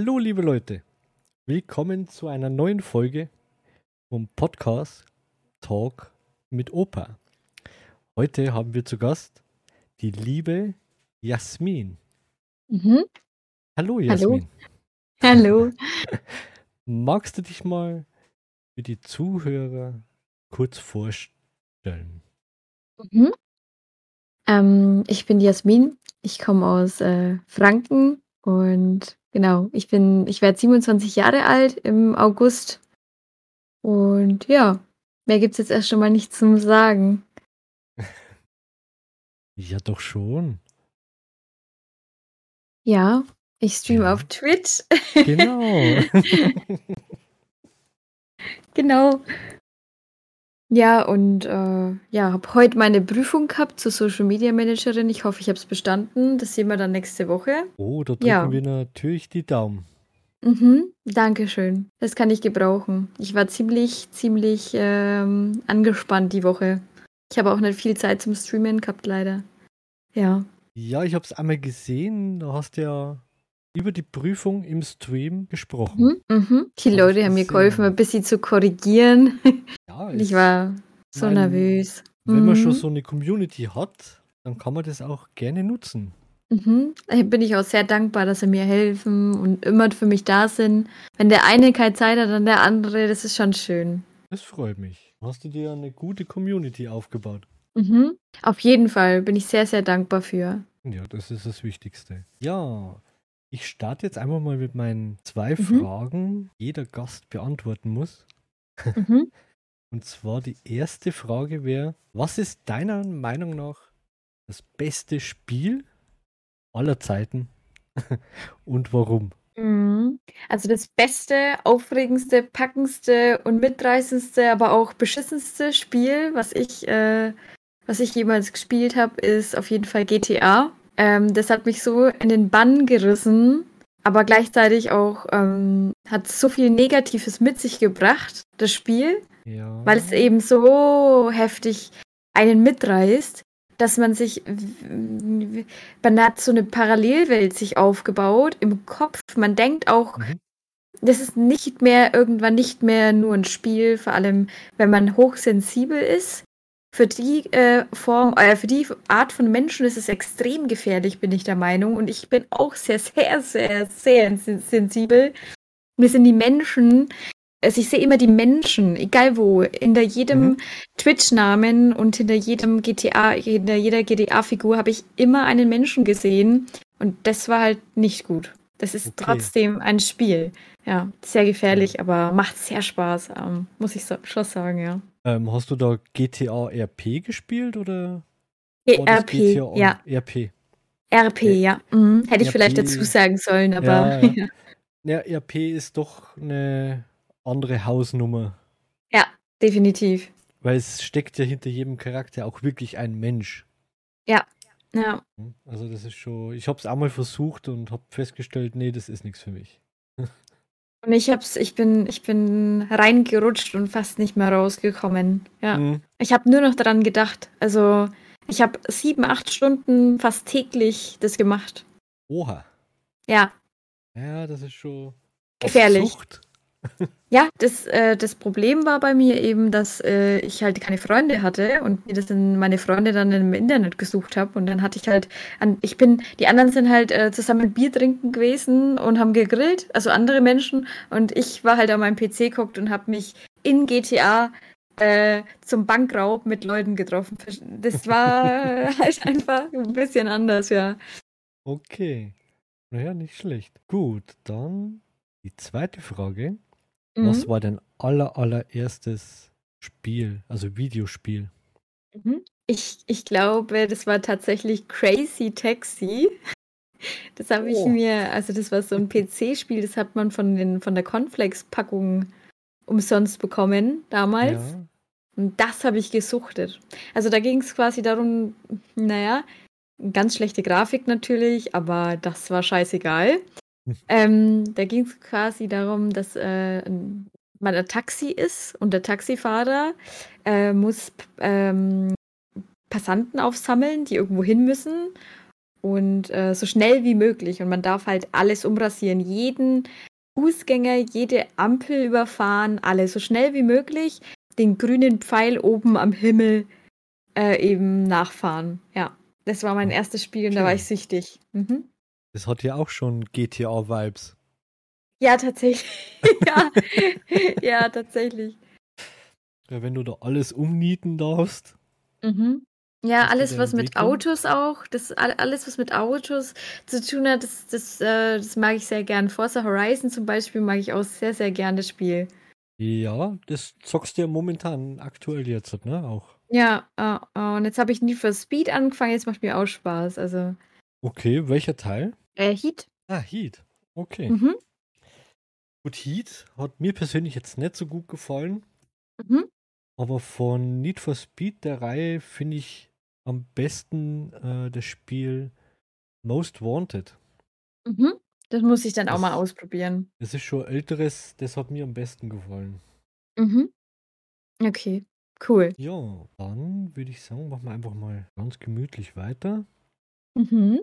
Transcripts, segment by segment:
Hallo, liebe Leute. Willkommen zu einer neuen Folge vom Podcast Talk mit Opa. Heute haben wir zu Gast die liebe Jasmin. Mhm. Hallo, Jasmin. Hallo. Magst du dich mal für die Zuhörer kurz vorstellen? Mhm. Ähm, ich bin Jasmin. Ich komme aus äh, Franken und genau, ich bin, ich werde 27 Jahre alt im August. Und ja, mehr gibt es jetzt erst schon mal nicht zum Sagen. Ja, doch schon. Ja, ich streame Ja. auf Twitch. Genau. Genau. Ja, und äh, ja, habe heute meine Prüfung gehabt zur Social Media Managerin. Ich hoffe, ich habe es bestanden. Das sehen wir dann nächste Woche. oh, da drücken Ja. wir natürlich die Daumen. Mhm, Dankeschön. Das kann ich gebrauchen. Ich war ziemlich, ziemlich ähm, angespannt die Woche. Ich habe auch nicht viel Zeit zum Streamen gehabt, leider. Ja. Ja, ich habe es einmal gesehen. Da hast du ja über die Prüfung im Stream gesprochen. Mhm, mhm. Die Leute haben mir geholfen, ein bisschen zu korrigieren. Ja, Ich war so mein, nervös. Wenn man schon Mhm. so eine Community hat, dann kann man das auch gerne nutzen. Mhm. Da bin ich auch sehr dankbar, dass sie mir helfen und immer für mich da sind. Wenn der eine keine Zeit hat, dann der andere, das ist schon schön. Das freut mich. Hast du dir eine gute Community aufgebaut? Mhm. Auf jeden Fall bin ich sehr, sehr dankbar für. Ja, das ist das Wichtigste. Ja, ich starte jetzt einfach mal mit meinen zwei Mhm. Fragen, die jeder Gast beantworten muss. Mhm. Und zwar die erste Frage wäre, was ist deiner Meinung nach das beste Spiel aller Zeiten und warum? Mhm. Also das beste, aufregendste, packendste und mitreißendste, aber auch beschissenste Spiel, was ich, äh, was ich jemals gespielt habe, ist auf jeden Fall GTA. Ähm, das hat mich so in den Bann gerissen, aber gleichzeitig auch ähm, hat so viel Negatives mit sich gebracht, das Spiel, Ja. weil es eben so heftig einen mitreißt, dass man sich, man hat so eine Parallelwelt sich aufgebaut im Kopf. Man denkt auch, Mhm. das ist nicht mehr irgendwann nicht mehr nur ein Spiel, vor allem wenn man hochsensibel ist. Für die äh, Form, äh, für die Art von Menschen ist es extrem gefährlich, bin ich der Meinung. Und ich bin auch sehr, sehr, sehr, sehr sen- sensibel. Mir sind die Menschen, also ich sehe immer die Menschen, egal wo, hinter jedem Mhm. Twitch-Namen und hinter jedem GTA, hinter jeder GTA-Figur habe ich immer einen Menschen gesehen. Und das war halt nicht gut. Das ist Okay. trotzdem ein Spiel. Ja, sehr gefährlich, aber macht sehr Spaß, ähm, muss ich so, schon sagen, ja. Ähm, hast du da GTA RP gespielt oder RP, GTA ja. RP? RP, Ä- ja. Mhm. Hätte ich vielleicht RP. dazu sagen sollen, aber Ja, ja. ja. Ja, RP ist doch eine andere Hausnummer, definitiv. weil es steckt ja hinter jedem Charakter auch wirklich ein Mensch. Ja, Also das ist schon, ich habe es einmal versucht und habe festgestellt, nee, das ist nichts für mich. und ich hab's, ich bin, ich bin reingerutscht und fast nicht mehr rausgekommen. Ja. Mhm. Ich habe nur noch daran gedacht. Also, ich habe sieben, acht Stunden fast täglich das gemacht. Oha. Ja, Ja, das ist schon auf Gefährlich. Sucht. Ja, das, äh, das Problem war bei mir eben, dass äh, ich halt keine Freunde hatte und mir das in meine Freunde dann im Internet gesucht habe. Und dann hatte ich halt, an, ich bin, die anderen sind halt äh, zusammen Bier trinken gewesen und haben gegrillt, also andere Menschen. Und ich war halt an meinem PC geguckt und habe mich in GTA äh, zum Bankraub mit Leuten getroffen. Das war halt einfach ein bisschen anders, ja. Okay. Naja, nicht schlecht. Gut, dann die zweite Frage. Mhm. Was war dein aller, allererstes Spiel, also Videospiel? Mhm. Ich, ich glaube, das war tatsächlich Crazy Taxi. Das habe ich Oh. mir, also das war so ein PC-Spiel, das hat man von, den, von der Cornflakes-Packung umsonst bekommen damals. Ja. Und das habe ich gesuchtet. Also da ging es quasi darum, naja, ganz schlechte Grafik natürlich, aber das war scheißegal. Ähm, da ging es quasi darum, dass äh, man ein Taxi ist und der Taxifahrer äh, muss ähm, Passanten aufsammeln, die irgendwo hin müssen. und äh, so schnell wie möglich. Und man darf halt alles umrasieren, jeden Fußgänger, jede Ampel überfahren, alles so schnell wie möglich, den grünen Pfeil oben am Himmel äh, eben nachfahren. Ja, das war mein erstes Spiel und da war ich süchtig. Mhm. Das hat ja auch schon GTA-Vibes. Ja, tatsächlich. ja. ja, tatsächlich. Ja, wenn du da alles umnieten darfst. Mhm. Ja, alles, was mit Autos auch, das alles, was mit Autos zu tun hat, das, das, äh, das mag ich sehr gern. Forza Horizon zum Beispiel mag ich auch sehr, sehr gern, das Spiel. Ja, das zockst du ja momentan aktuell jetzt, ne? Auch. Ja, uh, uh, und jetzt habe ich nie für Speed angefangen, jetzt macht mir auch Spaß. Also. Okay, welcher Teil? Äh, Heat. Ah, Heat. Okay. Mhm. Gut, Heat hat mir persönlich jetzt nicht so gut gefallen. Mhm. Aber von Need for Speed der Reihe finde ich am besten äh, das Spiel Most Wanted. Mhm. Das muss ich dann das, auch mal ausprobieren. Das ist schon älteres, das hat mir am besten gefallen. Mhm. Okay, cool. Ja, dann würde ich sagen, machen wir einfach mal ganz gemütlich weiter. Mhm.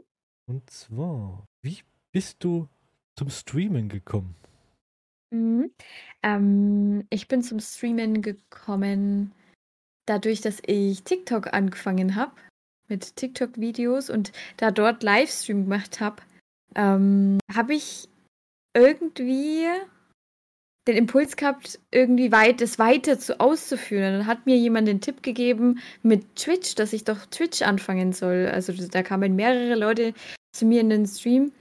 Und zwar, wie bist du zum Streamen gekommen? Mhm. Ähm, ich bin zum Streamen gekommen dadurch, dass ich TikTok angefangen habe, mit TikTok-Videos und da dort Livestream gemacht habe, ähm, habe ich irgendwie den Impuls gehabt, irgendwie weit, das weiter zu auszuführen. Dann hat mir jemand den Tipp gegeben mit Twitch, dass ich doch Twitch anfangen soll. Also da kamen mehrere Leute zu mir in den Stream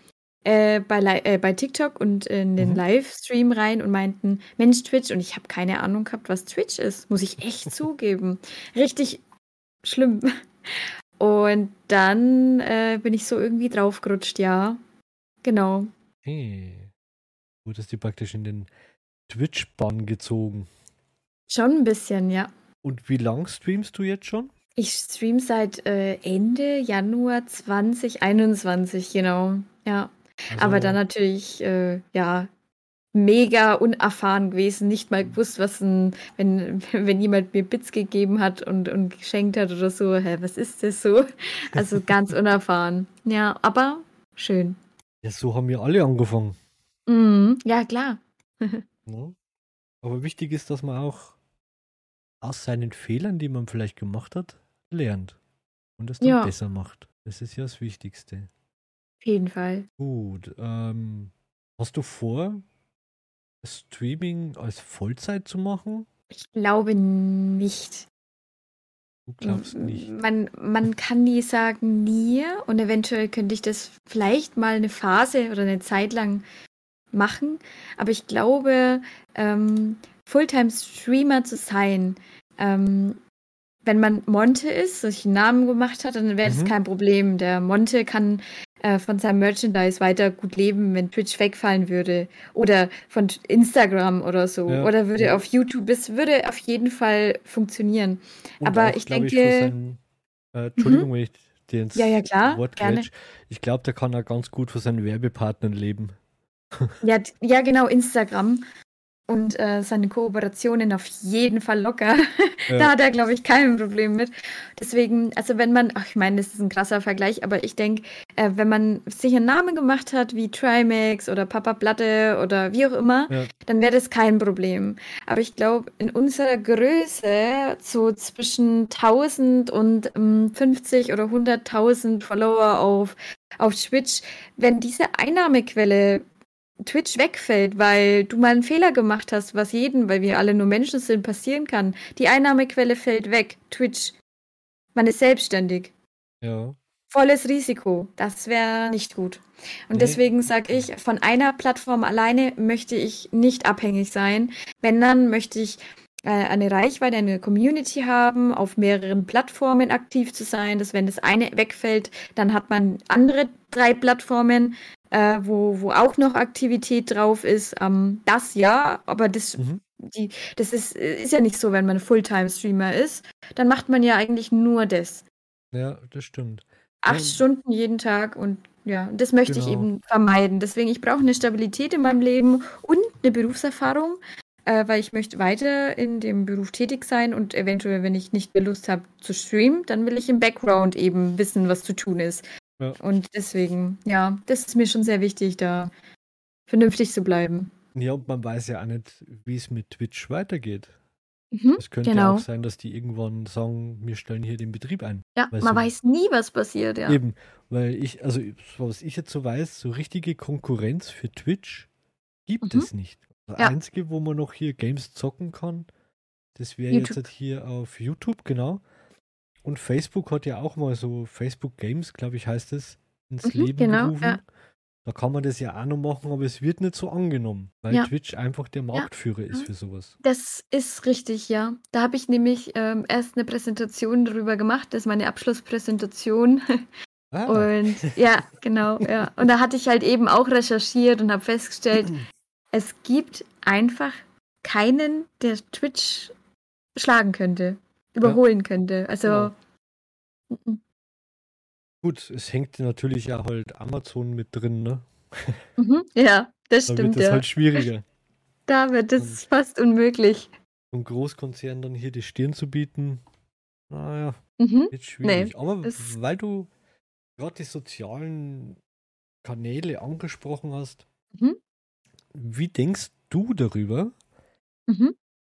äh, bei, äh, bei TikTok und in den mhm. Livestream rein und meinten, Mensch, Twitch. Und ich habe keine Ahnung gehabt, was Twitch ist. Muss ich echt zugeben. Richtig schlimm. Und dann äh, bin ich so irgendwie draufgerutscht, ja. Genau. Hey. Wurdest du praktisch in den Twitch-Bann gezogen? Schon ein bisschen, ja. Und wie lang streamst du jetzt schon? Ich stream seit äh, Ende Januar 2021, genau. Ja. Also, Aber dann natürlich, äh, ja, mega unerfahren gewesen, nicht mal gewusst, was ein, wenn, wenn jemand mir Bits gegeben hat und, und geschenkt hat oder so, hä, was ist das so? Also ganz unerfahren. Ja, aber schön. Ja, so haben wir alle angefangen. Mhm, ja, klar. ja. Aber wichtig ist, dass man auch aus seinen Fehlern, die man vielleicht gemacht hat, lernt und das dann ja. besser macht. Das ist ja das Wichtigste jeden Fall. Gut. Ähm, hast du vor, Streaming als Vollzeit zu machen? Ich glaube nicht. Du glaubst nicht. Man, man kann nie sagen nie und eventuell könnte ich das vielleicht mal eine Phase oder eine Zeit lang machen. Aber ich glaube, ähm, Fulltime-Streamer zu sein, ähm, wenn man Monte ist, sich einen Namen gemacht hat, dann wäre das mhm. kein Problem. Der Monte kann äh, von seinem Merchandise weiter gut leben, wenn Twitch wegfallen würde. Oder von Instagram oder so. Ja. Oder würde ja. auf YouTube. Es würde auf jeden Fall funktionieren. Und Aber auch, ich denke. Ich, seinen, äh, Entschuldigung, mhm. wenn ich den ja, ja, klar, Wort gerne. Ich glaube, der kann auch ganz gut von seinen Werbepartnern leben. ja, ja, genau, Instagram und äh, seine Kooperationen auf jeden Fall locker. Ja. da hat er, glaube ich, kein Problem mit. Deswegen, also wenn man, ach, ich meine, das ist ein krasser Vergleich, aber ich denke, äh, wenn man sich einen Namen gemacht hat, wie Trimax oder Papa Platte oder wie auch immer, ja. dann wäre das kein Problem. Aber ich glaube, in unserer Größe, so zwischen 1000 und ähm, 50 oder 100.000 Follower auf, auf Twitch, wenn diese Einnahmequelle Twitch wegfällt, weil du mal einen Fehler gemacht hast, was jeden, weil wir alle nur Menschen sind, passieren kann. Die Einnahmequelle fällt weg. Twitch. Man ist selbstständig. Ja. Volles Risiko. Das wäre nicht gut. Und nee. deswegen sage ich, von einer Plattform alleine möchte ich nicht abhängig sein. Wenn dann möchte ich äh, eine Reichweite, eine Community haben, auf mehreren Plattformen aktiv zu sein, dass wenn das eine wegfällt, dann hat man andere drei Plattformen, äh, wo, wo auch noch Aktivität drauf ist. Ähm, das ja, aber das, mhm. die, das ist, ist ja nicht so, wenn man Fulltime-Streamer ist. Dann macht man ja eigentlich nur das. Ja, das stimmt. Acht ja. Stunden jeden Tag und ja, das möchte genau. ich eben vermeiden. Deswegen, ich brauche eine Stabilität in meinem Leben und eine Berufserfahrung, äh, weil ich möchte weiter in dem Beruf tätig sein und eventuell, wenn ich nicht mehr Lust habe zu streamen, dann will ich im Background eben wissen, was zu tun ist. Ja. Und deswegen, ja, das ist mir schon sehr wichtig, da vernünftig zu bleiben. Ja, und man weiß ja auch nicht, wie es mit Twitch weitergeht. Mhm, Es könnte genau. auch sein, dass die irgendwann sagen, wir stellen hier den Betrieb ein. Ja, man du- weiß nie, was passiert, ja. Eben, weil ich, also was ich jetzt so weiß, so richtige Konkurrenz für Twitch gibt Mhm. es nicht. Das Ja. Einzige, wo man noch hier Games zocken kann, das wäre jetzt halt hier auf YouTube, genau. Und Facebook hat ja auch mal so Facebook Games, glaube ich, heißt es, ins Mhm, Leben genau, gerufen. ja. Da kann man das ja auch noch machen, aber es wird nicht so angenommen, weil Ja. Twitch einfach der Marktführer ist Mhm. für sowas. Das ist richtig, ja. Da habe ich nämlich ähm, erst eine Präsentation darüber gemacht. Das ist meine Abschlusspräsentation. Ah, Und ja, genau, ja. Und da hatte ich halt eben auch recherchiert und habe festgestellt, es gibt einfach keinen, der Twitch schlagen könnte, überholen könnte. Also, Genau. mhm. gut, es hängt natürlich ja halt Amazon mit drin, ne? Mhm. ja, das Da stimmt, wird es ja. halt schwieriger. Da wird es fast unmöglich. so einem Großkonzern dann hier die Stirn zu bieten, naja, Mhm. wird schwierig. Aber das- weil du gerade die sozialen Kanäle angesprochen hast, Mhm. wie denkst du darüber? Mhm.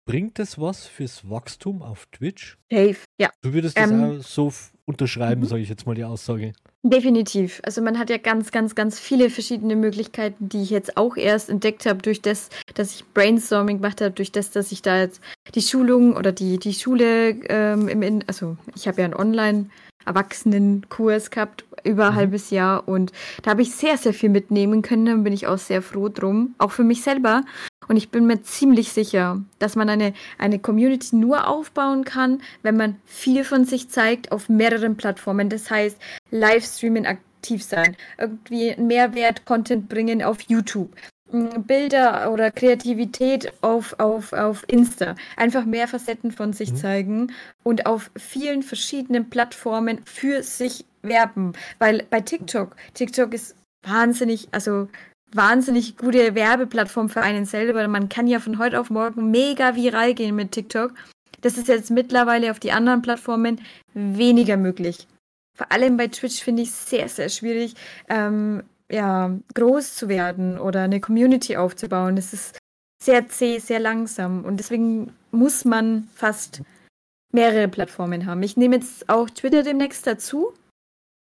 Bringt das was fürs Wachstum auf Twitch? Safe, ja. Du würdest das Ähm, auch so unterschreiben, mhm. sage ich jetzt mal die Aussage. Definitiv. Also man hat ja ganz, ganz, ganz viele verschiedene Möglichkeiten, die ich jetzt auch erst entdeckt habe, durch das, dass ich Brainstorming gemacht habe, durch das, dass ich da jetzt die Schulung oder die, die Schule ähm, im, In also ich habe ja einen Online-Erwachsenen-Kurs gehabt, über ein Mhm. halbes Jahr und da habe ich sehr, sehr viel mitnehmen können, da bin ich auch sehr froh drum, auch für mich selber. Und ich bin mir ziemlich sicher, dass man eine, eine Community nur aufbauen kann, wenn man viel von sich zeigt auf mehreren Plattformen. Das heißt, Livestreamen aktiv sein, irgendwie Mehrwert, Content bringen auf YouTube, Bilder oder Kreativität auf, auf, auf Insta. Einfach mehr Facetten von sich Mhm. zeigen und auf vielen verschiedenen Plattformen für sich werben. Weil bei TikTok, TikTok ist wahnsinnig, also wahnsinnig gute Werbeplattform für einen selber. Man kann ja von heute auf morgen mega viral gehen mit TikTok. Das ist jetzt mittlerweile auf die anderen Plattformen weniger möglich. Vor allem bei Twitch finde ich es sehr, sehr schwierig, ähm, ja, groß zu werden oder eine Community aufzubauen. Das ist sehr zäh, sehr langsam und deswegen muss man fast mehrere Plattformen haben. Ich nehme jetzt auch Twitter demnächst dazu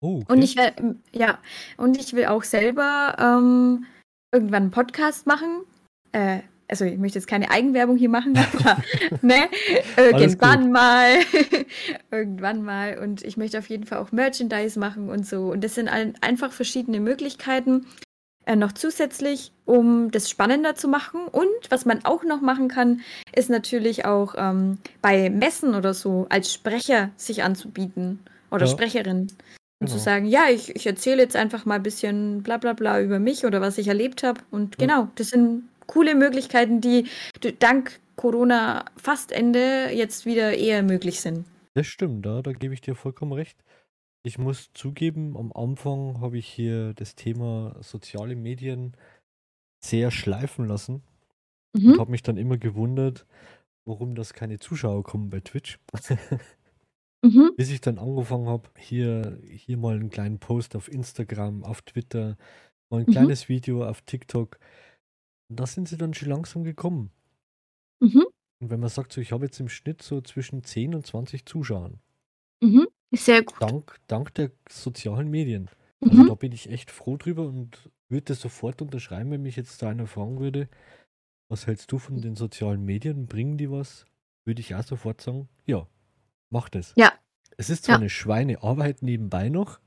Oh, okay. und ich werde, ja, und ich will auch selber ähm, irgendwann einen Podcast machen. Äh, also ich möchte jetzt keine Eigenwerbung hier machen, aber ne, irgendwann mal, irgendwann mal. Und ich möchte auf jeden Fall auch Merchandise machen und so. Und das sind ein, einfach verschiedene Möglichkeiten. Äh, noch zusätzlich, um das spannender zu machen. Und was man auch noch machen kann, ist natürlich auch ähm, bei Messen oder so als Sprecher sich anzubieten oder Ja. Sprecherin. Und zu Genau. sagen, ja, ich, ich erzähle jetzt einfach mal ein bisschen bla bla bla über mich oder was ich erlebt habe. Und genau, das sind coole Möglichkeiten, die dank Corona fast Ende jetzt wieder eher möglich sind. Das stimmt, da, da gebe ich dir vollkommen recht. Ich muss zugeben, am Anfang habe ich hier das Thema soziale Medien sehr schleifen lassen und Mhm. habe mich dann immer gewundert, warum das keine Zuschauer kommen bei Twitch. Mhm. Bis ich dann angefangen habe, hier, hier mal einen kleinen Post auf Instagram, auf Twitter, mal ein Mhm. kleines Video auf TikTok. Und da sind sie dann schon langsam gekommen. Mhm. Und wenn man sagt, so, ich habe jetzt im Schnitt so zwischen 10 und 20 Zuschauern, Mhm. Sehr gut. dank, dank der sozialen Medien. Also Mhm. da bin ich echt froh drüber und würde das sofort unterschreiben, wenn mich jetzt da einer fragen würde, was hältst du von den sozialen Medien? Bringen die was? Würde ich auch sofort sagen, ja, mach das. Ja. Es ist zwar Ja. eine Schweinearbeit nebenbei noch,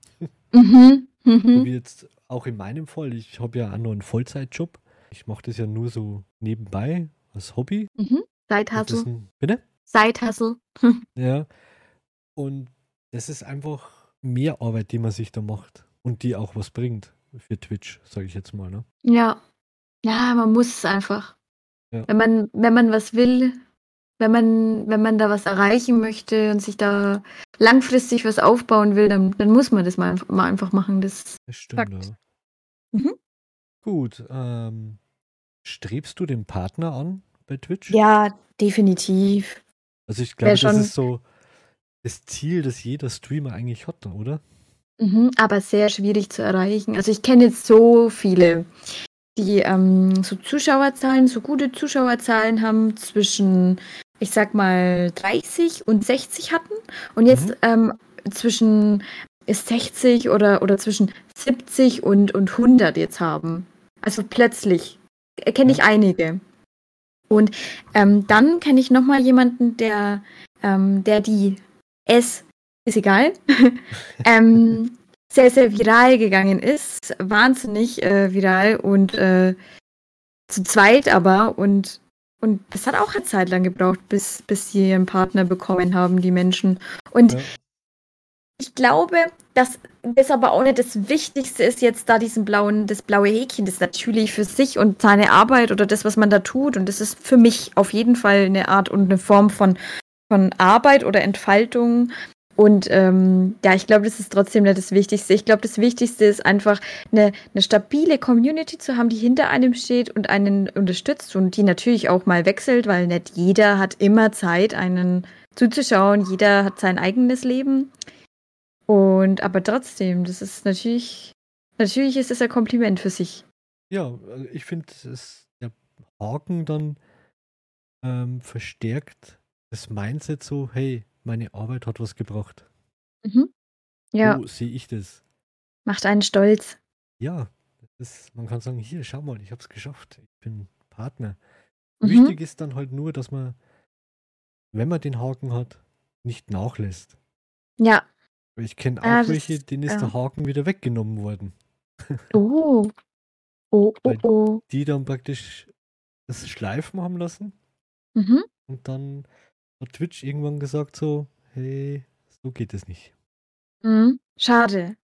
Mhm. Mhm. wie jetzt auch in meinem Fall. Ich habe ja auch noch einen Vollzeitjob. Ich mache das ja nur so nebenbei als Hobby. Mhm. Ist ein, bitte? Side-Hustle. Ja. Und das ist einfach mehr Arbeit, die man sich da macht und die auch was bringt für Twitch, sage ich jetzt mal. Ne? Ja. Ja, man muss es einfach. Ja. Wenn man, wenn man was will, wenn man, wenn man da was erreichen möchte und sich da langfristig was aufbauen will, dann, dann muss man das mal, mal einfach machen. Das Das stimmt. Mhm. Gut. Ähm, strebst du den Partner an bei Twitch? ja, definitiv. Also ich glaube, das ist so das Ziel, das jeder Streamer eigentlich hat, oder? Mhm, aber sehr schwierig zu erreichen. Also ich kenne jetzt so viele, die ähm, so Zuschauerzahlen, so gute Zuschauerzahlen haben zwischen, ich sag mal, 30 und 60 hatten und jetzt Mhm. ähm, zwischen 60 oder, oder zwischen 70 und, und 100 jetzt haben. Also plötzlich kenne ich einige. Und ähm, dann kenne ich noch mal jemanden, der, ähm, der die S, ist egal, ähm, sehr, sehr viral gegangen ist. Wahnsinnig äh, viral und äh, zu zweit aber. Und, und das hat auch eine Zeit lang gebraucht, bis, bis sie ihren Partner bekommen haben, die Menschen. Und Ja. ich glaube, dass das aber auch nicht das Wichtigste ist, jetzt da diesen blauen, das blaue Häkchen, das natürlich für sich und seine Arbeit oder das, was man da tut. Und das ist für mich auf jeden Fall eine Art und eine Form von, von Arbeit oder Entfaltung. Und ähm, ja, ich glaube, das ist trotzdem nicht das Wichtigste. Ich glaube, das Wichtigste ist einfach eine, eine stabile Community zu haben, die hinter einem steht und einen unterstützt und die natürlich auch mal wechselt, weil nicht jeder hat immer Zeit, einen zuzuschauen. Jeder hat sein eigenes Leben. Und aber trotzdem, das ist natürlich, natürlich ist es ein Kompliment für sich. Ja, also ich finde, es- der Haken dann ähm, verstärkt das Mindset so, hey, meine Arbeit hat was gebracht. Mhm. Ja, So sehe ich das. macht einen stolz. Ja, ist, man kann sagen, hier, schau mal, ich habe es geschafft. Ich bin Partner. Mhm. Wichtig ist dann halt nur, dass man, wenn man den Haken hat, nicht nachlässt. Ja. Ich kenne auch Ah, das welche, ist- denen ist ja. der Haken wieder weggenommen worden. Oh. Oh, oh, oh. Die dann praktisch das Schleifen haben lassen Mhm. und dann hat Twitch irgendwann gesagt so, hey, so geht es nicht. Mhm. Schade.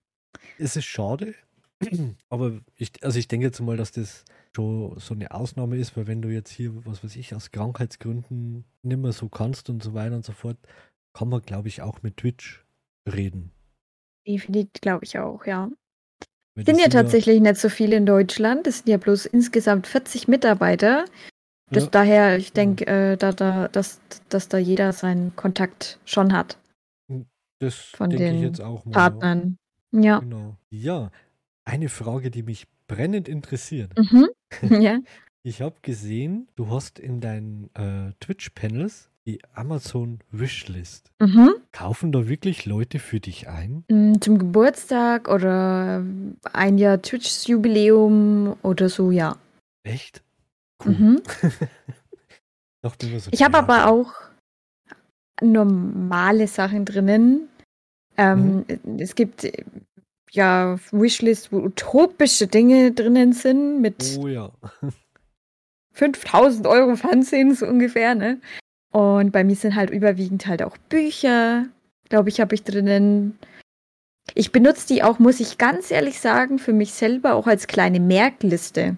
Es ist schade, aber ich, also ich denke jetzt mal, dass das schon so eine Ausnahme ist, weil wenn du jetzt hier, was weiß ich, aus Krankheitsgründen nicht mehr so kannst und so weiter und so fort, kann man, glaube ich, auch mit Twitch reden. Definitiv, glaube ich auch, ja. Weil Sind ja tatsächlich nicht so viele in Deutschland. Es sind ja bloß insgesamt 40 Mitarbeiter. Das Ja. daher, ich denke, äh, da, da, dass, dass da jeder seinen Kontakt schon hat. das von ich den jetzt auch. Ja. Genau. Ja, eine Frage, die mich brennend interessiert. Mhm. ja. Ich habe gesehen, du hast in deinen äh, Twitch-Panels die Amazon Wishlist. Mhm. Kaufen da wirklich Leute für dich ein? Mm, Zum Geburtstag oder ein Jahr Twitch-Jubiläum oder so, ja. Echt? Cool. Mhm. So, Ich habe aber auch normale Sachen drinnen. Ähm, Es gibt ja Wishlist, wo utopische Dinge drinnen sind mit Oh ja. 5000 Euro Fernsehen so ungefähr, ne? Und bei mir sind halt überwiegend halt auch Bücher, glaube ich, habe ich drinnen. Ich benutze die auch, muss ich ganz ehrlich sagen, für mich selber auch als kleine Merkliste.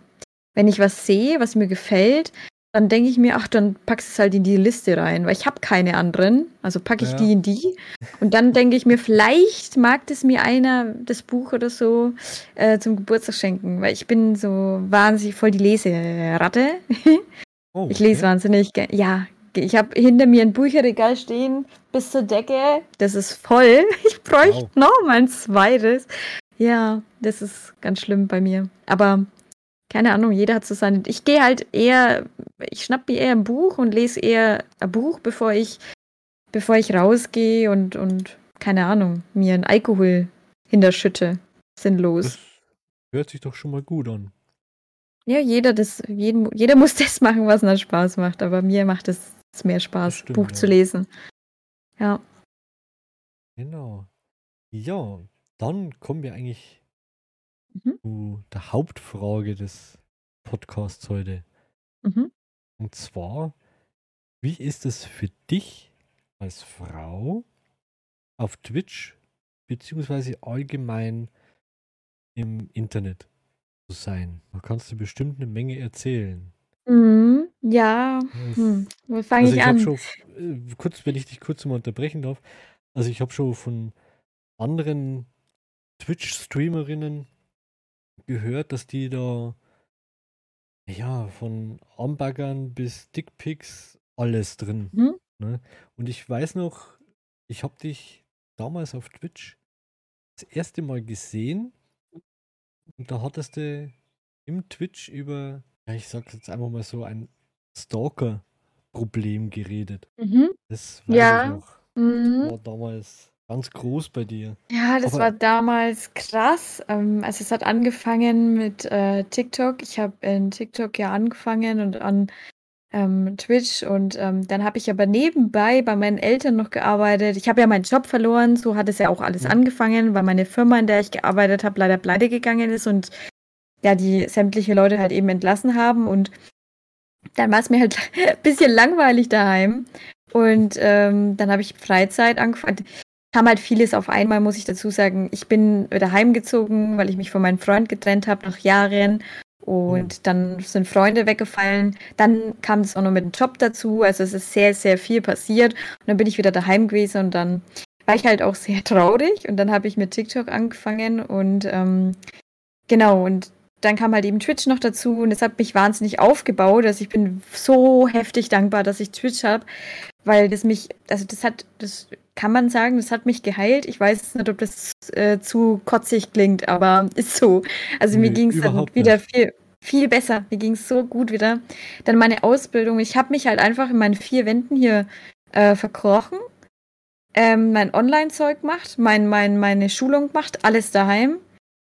Wenn ich was sehe, was mir gefällt, dann denke ich mir, ach, dann packst du es halt in die Liste rein, weil ich habe keine anderen. Also packe ich Ja. die in die. Und dann denke ich mir, vielleicht mag das mir einer, das Buch oder so, äh, zum Geburtstag schenken, weil ich bin so wahnsinnig voll die Leseratte. Oh, Ich lese okay. wahnsinnig gerne. Ja, ich habe hinter mir ein Bücherregal stehen bis zur Decke. Das ist voll. Ich bräuchte Wow. noch mal ein zweites. Ja, das ist ganz schlimm bei mir. Aber keine Ahnung, jeder hat so seine. Ich gehe halt eher, ich schnapp mir eher ein Buch und lese eher ein Buch, bevor ich, bevor ich rausgehe und, und keine Ahnung, mir einen Alkohol hinterschütte. Sinnlos. Das hört sich doch schon mal gut an. Ja, jeder, das, jeden, jeder muss das machen, was ihm Spaß macht. Aber mir macht es mehr Spaß, stimmt, Buch ja. zu lesen. Ja. Genau. Ja, dann kommen wir eigentlich Mhm. zu der Hauptfrage des Podcasts heute. Mhm. Und zwar, wie ist es für dich als Frau auf Twitch beziehungsweise allgemein im Internet zu sein? Da kannst du bestimmt eine Menge erzählen. Mhm. Ja. Es- Hm. Wo fange Also ich ich habe an? schon, äh, kurz, wenn ich dich kurz mal unterbrechen darf, also ich habe schon von anderen Twitch-Streamerinnen gehört, dass die da, ja, von Armbaggern bis Dickpics alles drin. Mhm. Ne? Und ich weiß noch, ich habe dich damals auf Twitch das erste Mal gesehen und da hattest du im Twitch über, ja, ich sag's jetzt einfach mal so, ein Stalker-Problem geredet. Mhm. Das weiß Ja. ich noch. Mhm. War damals ganz groß bei dir. Ja, das Aber- war damals krass. Ähm, also es hat angefangen mit äh, TikTok. Ich habe in TikTok ja angefangen und an ähm, Twitch und ähm, dann habe ich aber nebenbei bei meinen Eltern noch gearbeitet. Ich habe ja meinen Job verloren, so hat es ja auch alles Mhm. angefangen, weil meine Firma, in der ich gearbeitet habe, leider pleite gegangen ist und ja, die sämtliche Leute halt eben entlassen haben und dann war es mir halt ein bisschen langweilig daheim und ähm, dann habe ich Freizeit angefangen. Kam halt vieles auf einmal, muss ich dazu sagen. Ich bin wieder heimgezogen, weil ich mich von meinem Freund getrennt habe nach Jahren. Und dann sind Freunde weggefallen. Dann kam das auch noch mit dem Job dazu. Also es ist sehr, sehr viel passiert. Und dann bin ich wieder daheim gewesen und dann war ich halt auch sehr traurig. Und dann habe ich mit TikTok angefangen und ähm, genau, und dann kam halt eben Twitch noch dazu und es hat mich wahnsinnig aufgebaut. Also ich bin so heftig dankbar, dass ich Twitch habe, weil das mich, also das hat, das kann man sagen, das hat mich geheilt. Ich weiß nicht, ob das äh, zu kotzig klingt, aber ist so. Also mir Nö, ging es dann wieder nicht. viel, viel besser. Mir ging es so gut wieder. Dann meine Ausbildung. Ich habe mich halt einfach in meinen vier Wänden hier äh, verkrochen. Ähm, mein Online-Zeug gemacht, mein, mein, meine Schulung gemacht, alles daheim.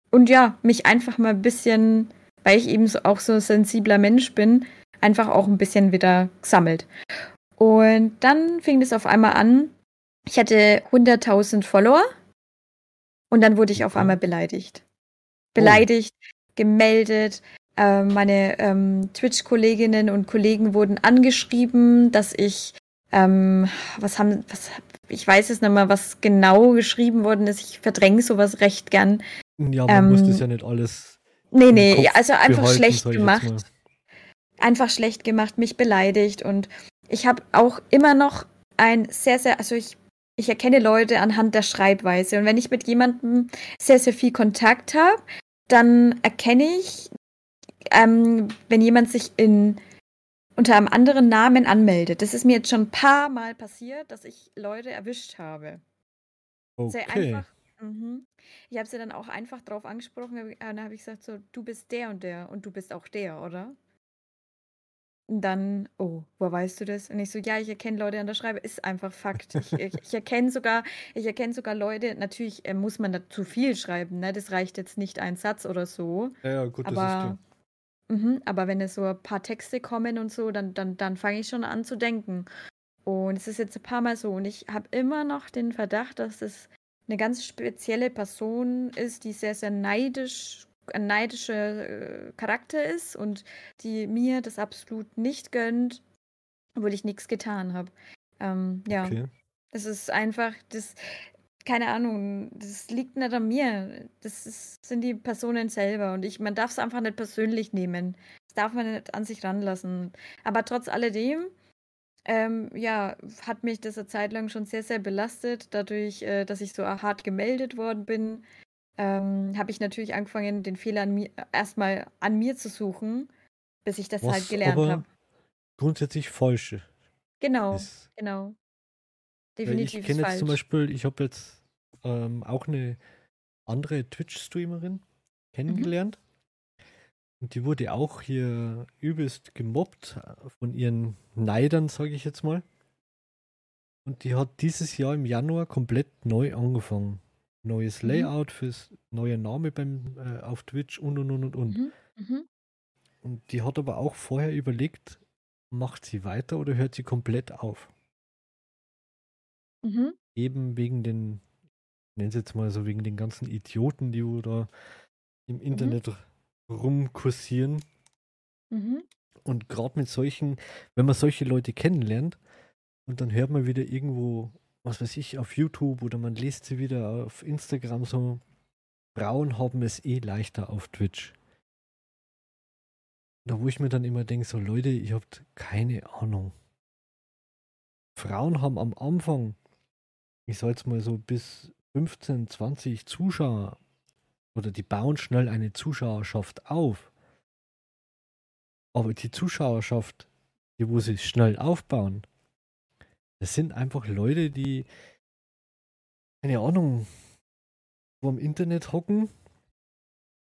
Und ja, mich einfach mal ein bisschen, weil ich eben so, auch so ein sensibler Mensch bin, einfach auch ein bisschen wieder gesammelt. Und dann fing das auf einmal an. Ich hatte 100.000 Follower und dann wurde ich auf Okay. einmal beleidigt. Beleidigt, gemeldet. Äh, meine ähm, Twitch-Kolleginnen und Kollegen wurden angeschrieben, dass ich, ähm, was haben, was, ich weiß es nicht mehr, was genau geschrieben worden ist. Ich verdränge sowas recht gern. Ja, man muss Ähm, das ja nicht alles Nee, nee, also einfach behalten, schlecht gemacht. mal. Einfach schlecht gemacht, mich beleidigt. Und ich habe auch immer noch ein sehr, sehr, also ich, ich erkenne Leute anhand der Schreibweise. Und wenn ich mit jemandem sehr, sehr viel Kontakt habe, dann erkenne ich, ähm, wenn jemand sich in unter einem anderen Namen anmeldet. Das ist mir jetzt schon ein paar Mal passiert, dass ich Leute erwischt habe. Sehr Okay. einfach. Mhm. Ich habe sie dann auch einfach drauf angesprochen. äh, Dann habe ich gesagt, so, du bist der und der und du bist auch der, oder? Dann, oh, woher weißt du das? Und ich so, ja, ich erkenne Leute an der Schreibe, ist einfach Fakt. Ich, ich, ich erkenne sogar, ich erkenne sogar Leute, natürlich äh, muss man da zu viel schreiben, ne? Das reicht jetzt nicht ein Satz oder so. Ja, ja, gut, das ist klar. Aber, mhm, aber wenn es so ein paar Texte kommen und so, dann, dann, dann fange ich schon an zu denken. Und es ist jetzt ein paar Mal so. Und ich habe immer noch den Verdacht, dass es eine ganz spezielle Person ist, die sehr, sehr neidisch, ein neidischer äh, Charakter ist und die mir das absolut nicht gönnt, obwohl ich nichts getan habe. Ähm, ja, Okay. es ist einfach, das, keine Ahnung, das liegt nicht an mir. Das ist, sind die Personen selber und ich, man darf es einfach nicht persönlich nehmen. Das darf man nicht an sich ranlassen. Aber trotz alledem, ähm, ja, hat mich das eine Zeit lang schon sehr, sehr belastet, dadurch, äh, dass ich so hart gemeldet worden bin. Ähm, habe ich natürlich angefangen, den Fehler an mir, erstmal an mir zu suchen, bis ich das halt Was gelernt aber habe. grundsätzlich falsch Genau, ist. genau. Definitiv ich kenne jetzt falsch. zum Beispiel, ich habe jetzt ähm, auch eine andere Twitch-Streamerin Mhm. kennengelernt. Und die wurde auch hier übelst gemobbt von ihren Neidern, sage ich jetzt mal. Und die hat dieses Jahr im Januar komplett neu angefangen. Neues Mhm. Layout fürs neue Name beim äh, auf Twitch und und und und und. Mhm. Mhm. Und die hat aber auch vorher überlegt, macht sie weiter oder hört sie komplett auf? Mhm. Eben wegen den, ich nenne es jetzt mal so, wegen den ganzen Idioten, die da im Internet rumkursieren. Mhm. Und gerade mit solchen, wenn man solche Leute kennenlernt und dann hört man wieder irgendwo, was weiß ich, auf YouTube oder man liest sie wieder auf Instagram so, Frauen haben es eh leichter auf Twitch. Da wo ich mir dann immer denke, so Leute, ihr habt keine Ahnung. Frauen haben am Anfang, ich sag jetzt mal so bis 15, 20 Zuschauer oder die bauen schnell eine Zuschauerschaft auf. Aber die Zuschauerschaft, die wo sie schnell aufbauen, das sind einfach Leute, die, keine Ahnung, wo am Internet hocken,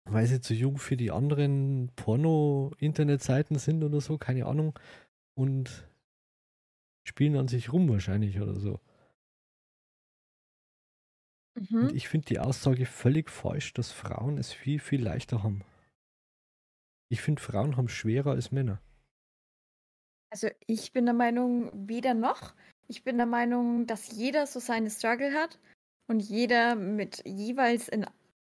weil sie zu jung für die anderen Porno-Internetseiten sind oder so, keine Ahnung. Und spielen an sich rum wahrscheinlich oder so. Mhm. Und ich finde die Aussage völlig falsch, dass Frauen es viel, viel leichter haben. Ich finde, Frauen haben schwerer als Männer. Also ich bin der Meinung, weder noch. Ich bin der Meinung, dass jeder so seine Struggle hat und jeder mit jeweils in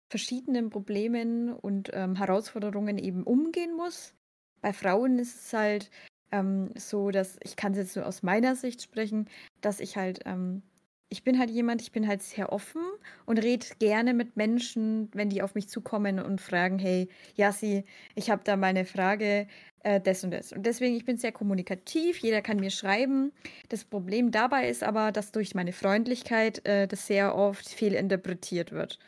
verschiedenen Problemen und ähm, Herausforderungen eben umgehen muss. Bei Frauen ist es halt ähm, so, dass ich kann es jetzt nur aus meiner Sicht sprechen, dass ich halt ähm, ich bin halt jemand, ich bin halt sehr offen und rede gerne mit Menschen, wenn die auf mich zukommen und fragen, hey, Yassi, ich habe da mal eine Frage, äh, das und das. Und deswegen, ich bin sehr kommunikativ, jeder kann mir schreiben. Das Problem dabei ist aber, dass durch meine Freundlichkeit äh, das sehr oft fehlinterpretiert wird.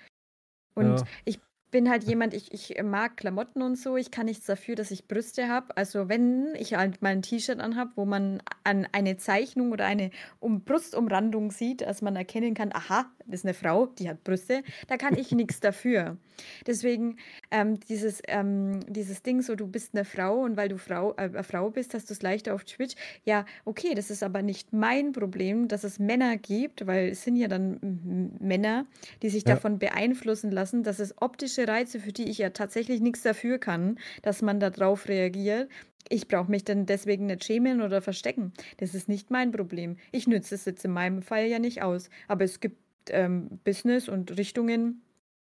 Und Ja. ich bin halt jemand, ich, ich mag Klamotten und so. Ich kann nichts dafür, dass ich Brüste habe. Also wenn ich halt mal ein T-Shirt anhab, wo man an eine Zeichnung oder eine um Brustumrandung sieht, dass man erkennen kann, aha, das ist eine Frau, die hat Brüste, da kann ich nichts dafür. Deswegen ähm, dieses, ähm, dieses Ding, so du bist eine Frau und weil du Frau, äh, eine Frau bist, hast du es leichter auf Twitch. Ja, okay, das ist aber nicht mein Problem, dass es Männer gibt, weil es sind ja dann Männer, die sich Ja. davon beeinflussen lassen, dass es optische Reize, für die ich ja tatsächlich nichts dafür kann, dass man darauf reagiert. Ich brauche mich dann deswegen nicht schämen oder verstecken. Das ist nicht mein Problem. Ich nütze es jetzt in meinem Fall ja nicht aus. Aber es gibt ähm, Business und Richtungen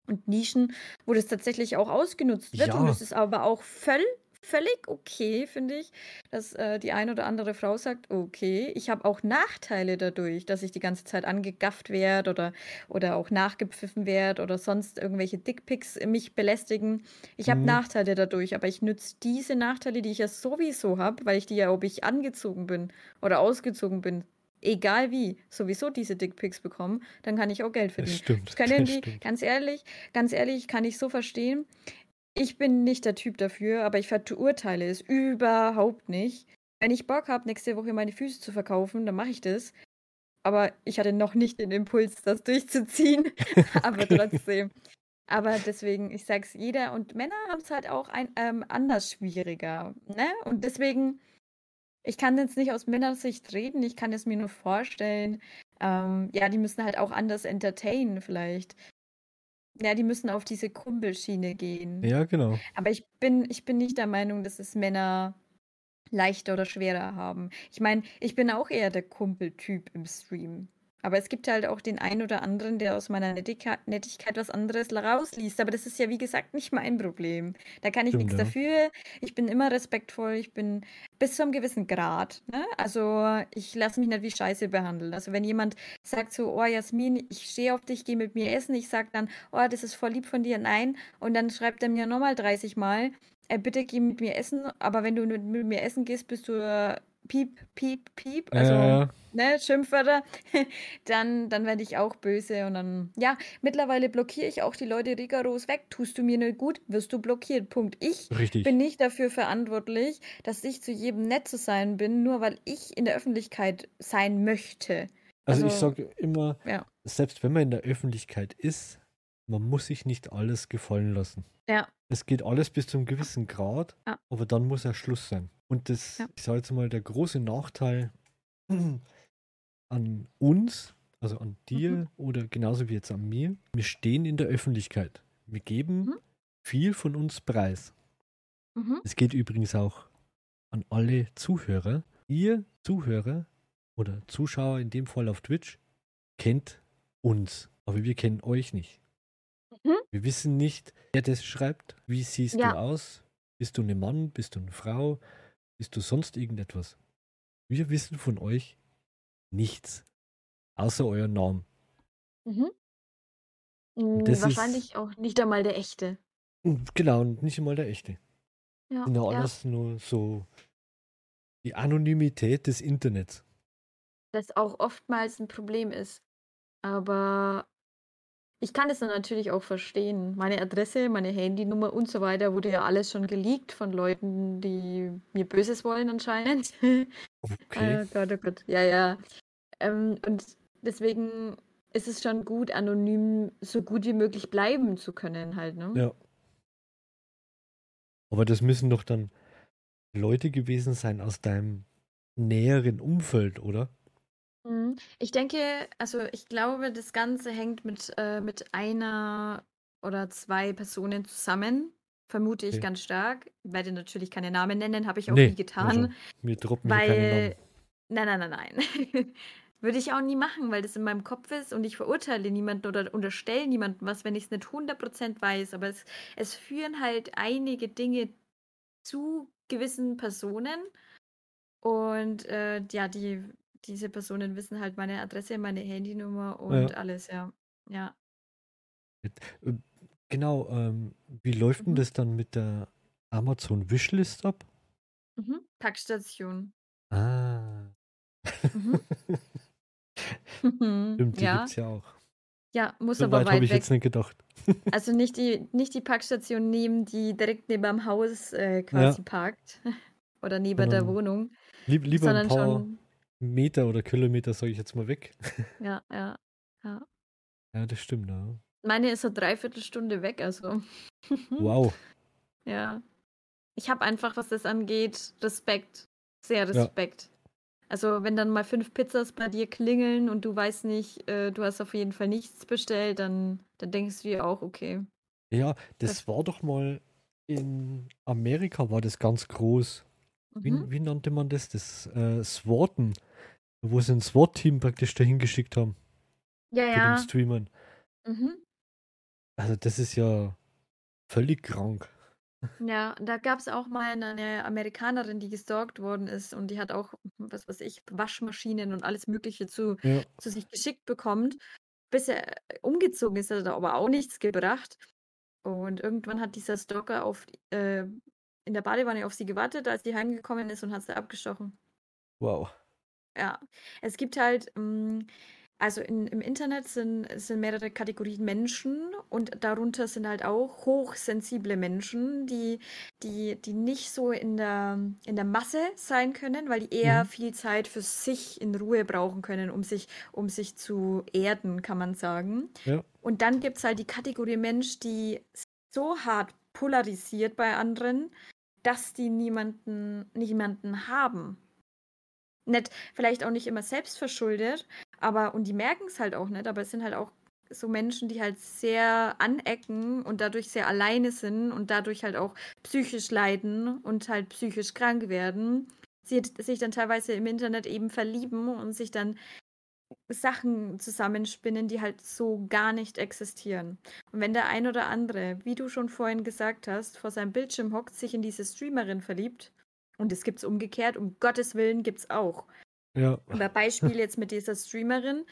und Nischen, wo das tatsächlich auch ausgenutzt wird. Und Ja. es ist aber auch völl, völlig okay, finde ich, dass äh, die eine oder andere Frau sagt, okay, ich habe auch Nachteile dadurch, dass ich die ganze Zeit angegafft werde oder, oder auch nachgepfiffen werde oder sonst irgendwelche Dickpics mich belästigen. Ich habe Mhm. Nachteile dadurch, aber ich nütze diese Nachteile, die ich ja sowieso habe, weil ich die ja, ob ich angezogen bin oder ausgezogen bin, egal wie, sowieso diese Dickpics bekommen, dann kann ich auch Geld Das verdienen. stimmt. Das können das die, stimmt. ganz ehrlich, ganz ehrlich, kann ich so verstehen. Ich bin nicht der Typ dafür, aber ich verurteile es überhaupt nicht. Wenn ich Bock habe, nächste Woche meine Füße zu verkaufen, dann mache ich das. Aber ich hatte noch nicht den Impuls, das durchzuziehen. aber trotzdem. Aber deswegen, ich sag's jeder und Männer haben es halt auch ein, ähm, anders schwieriger. Ne? Und deswegen, ich kann jetzt nicht aus Männersicht reden, ich kann es mir nur vorstellen. Ähm, ja, die müssen halt auch anders entertainen, vielleicht. Ja, die müssen auf diese Kumpelschiene gehen. Ja, genau. Aber ich bin, ich bin nicht der Meinung, dass es Männer leichter oder schwerer haben. Ich meine, ich bin auch eher der Kumpeltyp im Stream. Aber es gibt halt auch den einen oder anderen, der aus meiner Nettika Nettigkeit was anderes rausliest. Aber das ist ja, wie gesagt, nicht mein Problem. Da kann ich Stimmt, nichts ja. dafür. Ich bin immer respektvoll. Ich bin bis zu einem gewissen Grad. Ne? Also ich lasse mich nicht wie Scheiße behandeln. Also wenn jemand sagt so, oh Jasmin, ich stehe auf dich, geh mit mir essen. Ich sage dann, oh, das ist voll lieb von dir. Nein. Und dann schreibt er mir nochmal 30 Mal, äh, bitte geh mit mir essen. Aber wenn du mit, mir essen gehst, bist du äh, piep, piep, piep. Also Äh, ne, Schimpfwörter, dann, dann werde ich auch böse und dann, ja, mittlerweile blockiere ich auch die Leute rigoros weg. Tust du mir nicht gut, wirst du blockiert. Punkt. Ich richtig. bin nicht dafür verantwortlich, dass ich zu jedem nett zu sein bin, nur weil ich in der Öffentlichkeit sein möchte. Also ich Also, sage immer, ja. selbst wenn man in der Öffentlichkeit ist, man muss sich nicht alles gefallen lassen. Ja, Es geht alles bis zu einem gewissen Grad, ja, aber dann muss ja Schluss sein. Und das, ja. ich sage jetzt mal, der große Nachteil an uns, also an dir Mhm. oder genauso wie jetzt an mir, wir stehen in der Öffentlichkeit. Wir geben Mhm. viel von uns preis. Mhm. Es geht übrigens auch an alle Zuhörer. Ihr Zuhörer oder Zuschauer in dem Fall auf Twitch kennt uns, aber wir kennen euch nicht. Mhm. Wir wissen nicht, wer das schreibt. Wie siehst du Ja. aus? Bist du ein Mann? Bist du eine Frau? Bist du sonst irgendetwas? Wir wissen von euch nichts, außer euren Namen. Mhm. Mm, das ist Wahrscheinlich auch nicht einmal der echte. genau und nicht einmal der echte. Ja, ja ja. alles nur so die Anonymität des Internets. Das auch oftmals ein Problem ist. Aber ich kann es dann natürlich auch verstehen. Meine Adresse, meine Handynummer und so weiter wurde ja alles schon geleakt von Leuten, die mir Böses wollen anscheinend. Okay. Oh Gott, oh Gott. Ja, ja. Ähm, und deswegen ist es schon gut, anonym so gut wie möglich bleiben zu können, halt, ne? Ja. Aber das müssen doch dann Leute gewesen sein aus deinem näheren Umfeld, oder? Mhm. Ich denke, also ich glaube, das Ganze hängt mit, äh, mit einer oder zwei Personen zusammen. Vermute ich Okay. ganz stark. Ich werde natürlich keine Namen nennen, habe ich auch Nee, nie getan. also, wir droppen hier keine Weil. Namen. Nein, nein, nein, nein. Würde ich auch nie machen, weil das in meinem Kopf ist und ich verurteile niemanden oder unterstelle niemandem was, wenn ich es nicht 100% weiß. Aber es, es führen halt einige Dinge zu gewissen Personen und äh, ja, die, diese Personen wissen halt meine Adresse, meine Handynummer und Ja. alles, ja. Ja. Äh, Genau, ähm, wie läuft denn Mhm. das dann mit der Amazon Wishlist ab? Mhm. Packstation. Ah. Mhm. Stimmt, die ja. gibt's ja auch. Ja, muss So aber weit habe weit ich weg. jetzt nicht gedacht. Also nicht die, nicht die Packstation nehmen, die direkt neben dem Haus äh, quasi parkt. Oder neben der Sondern Wohnung. Lieb, lieber ein sondern paar schon. Meter oder Kilometer, sage ich jetzt mal, weg. Ja, ja, ja. Ja, das stimmt, ja. Meine ist so dreiviertel Stunde weg, also. Wow. Ja. Ich habe einfach, was das angeht, Respekt. Sehr Ja. Respekt. Also, wenn dann mal fünf Pizzas bei dir klingeln und du weißt nicht, äh, du hast auf jeden Fall nichts bestellt, dann, dann denkst du dir auch, okay. Ja, das Das- war doch mal in Amerika war das ganz groß. Wie, Mhm. wie nannte man das? Das äh, SWATen, wo sie ein SWAT-Team praktisch dahin geschickt haben Ja, für den ja. Streamern. Mhm. Also das ist ja völlig krank. Ja, da gab es auch mal eine Amerikanerin, die gestalkt worden ist und die hat auch, was weiß ich, Waschmaschinen und alles Mögliche zu, Ja, zu sich geschickt bekommt. Bis er umgezogen ist, hat er aber auch nichts gebracht. Und irgendwann hat dieser Stalker auf, äh, in der Badewanne auf sie gewartet, als sie heimgekommen ist und hat sie abgestochen. wow. Ja, es gibt halt, ähm, also in, im Internet sind, sind mehrere Kategorien Menschen und darunter sind halt auch hochsensible Menschen, die, die, die nicht so in der, in der Masse sein können, weil die eher Mhm. viel Zeit für sich in Ruhe brauchen können, um sich, um sich zu erden, kann man sagen. Ja. Und dann gibt es halt die Kategorie Mensch, die so hart polarisiert bei anderen, dass die niemanden, niemanden haben. Nicht, vielleicht auch nicht immer selbst verschuldet, aber, und die merken es halt auch nicht, aber es sind halt auch so Menschen, die halt sehr anecken und dadurch sehr alleine sind und dadurch halt auch psychisch leiden und halt psychisch krank werden, sie sich dann teilweise im Internet eben verlieben und sich dann Sachen zusammenspinnen, die halt so gar nicht existieren. Und wenn der ein oder andere, wie du schon vorhin gesagt hast, vor seinem Bildschirm hockt, sich in diese Streamerin verliebt, und es gibt's umgekehrt, um Gottes Willen gibt's auch. Ja. Aber Beispiel jetzt mit dieser Streamerin,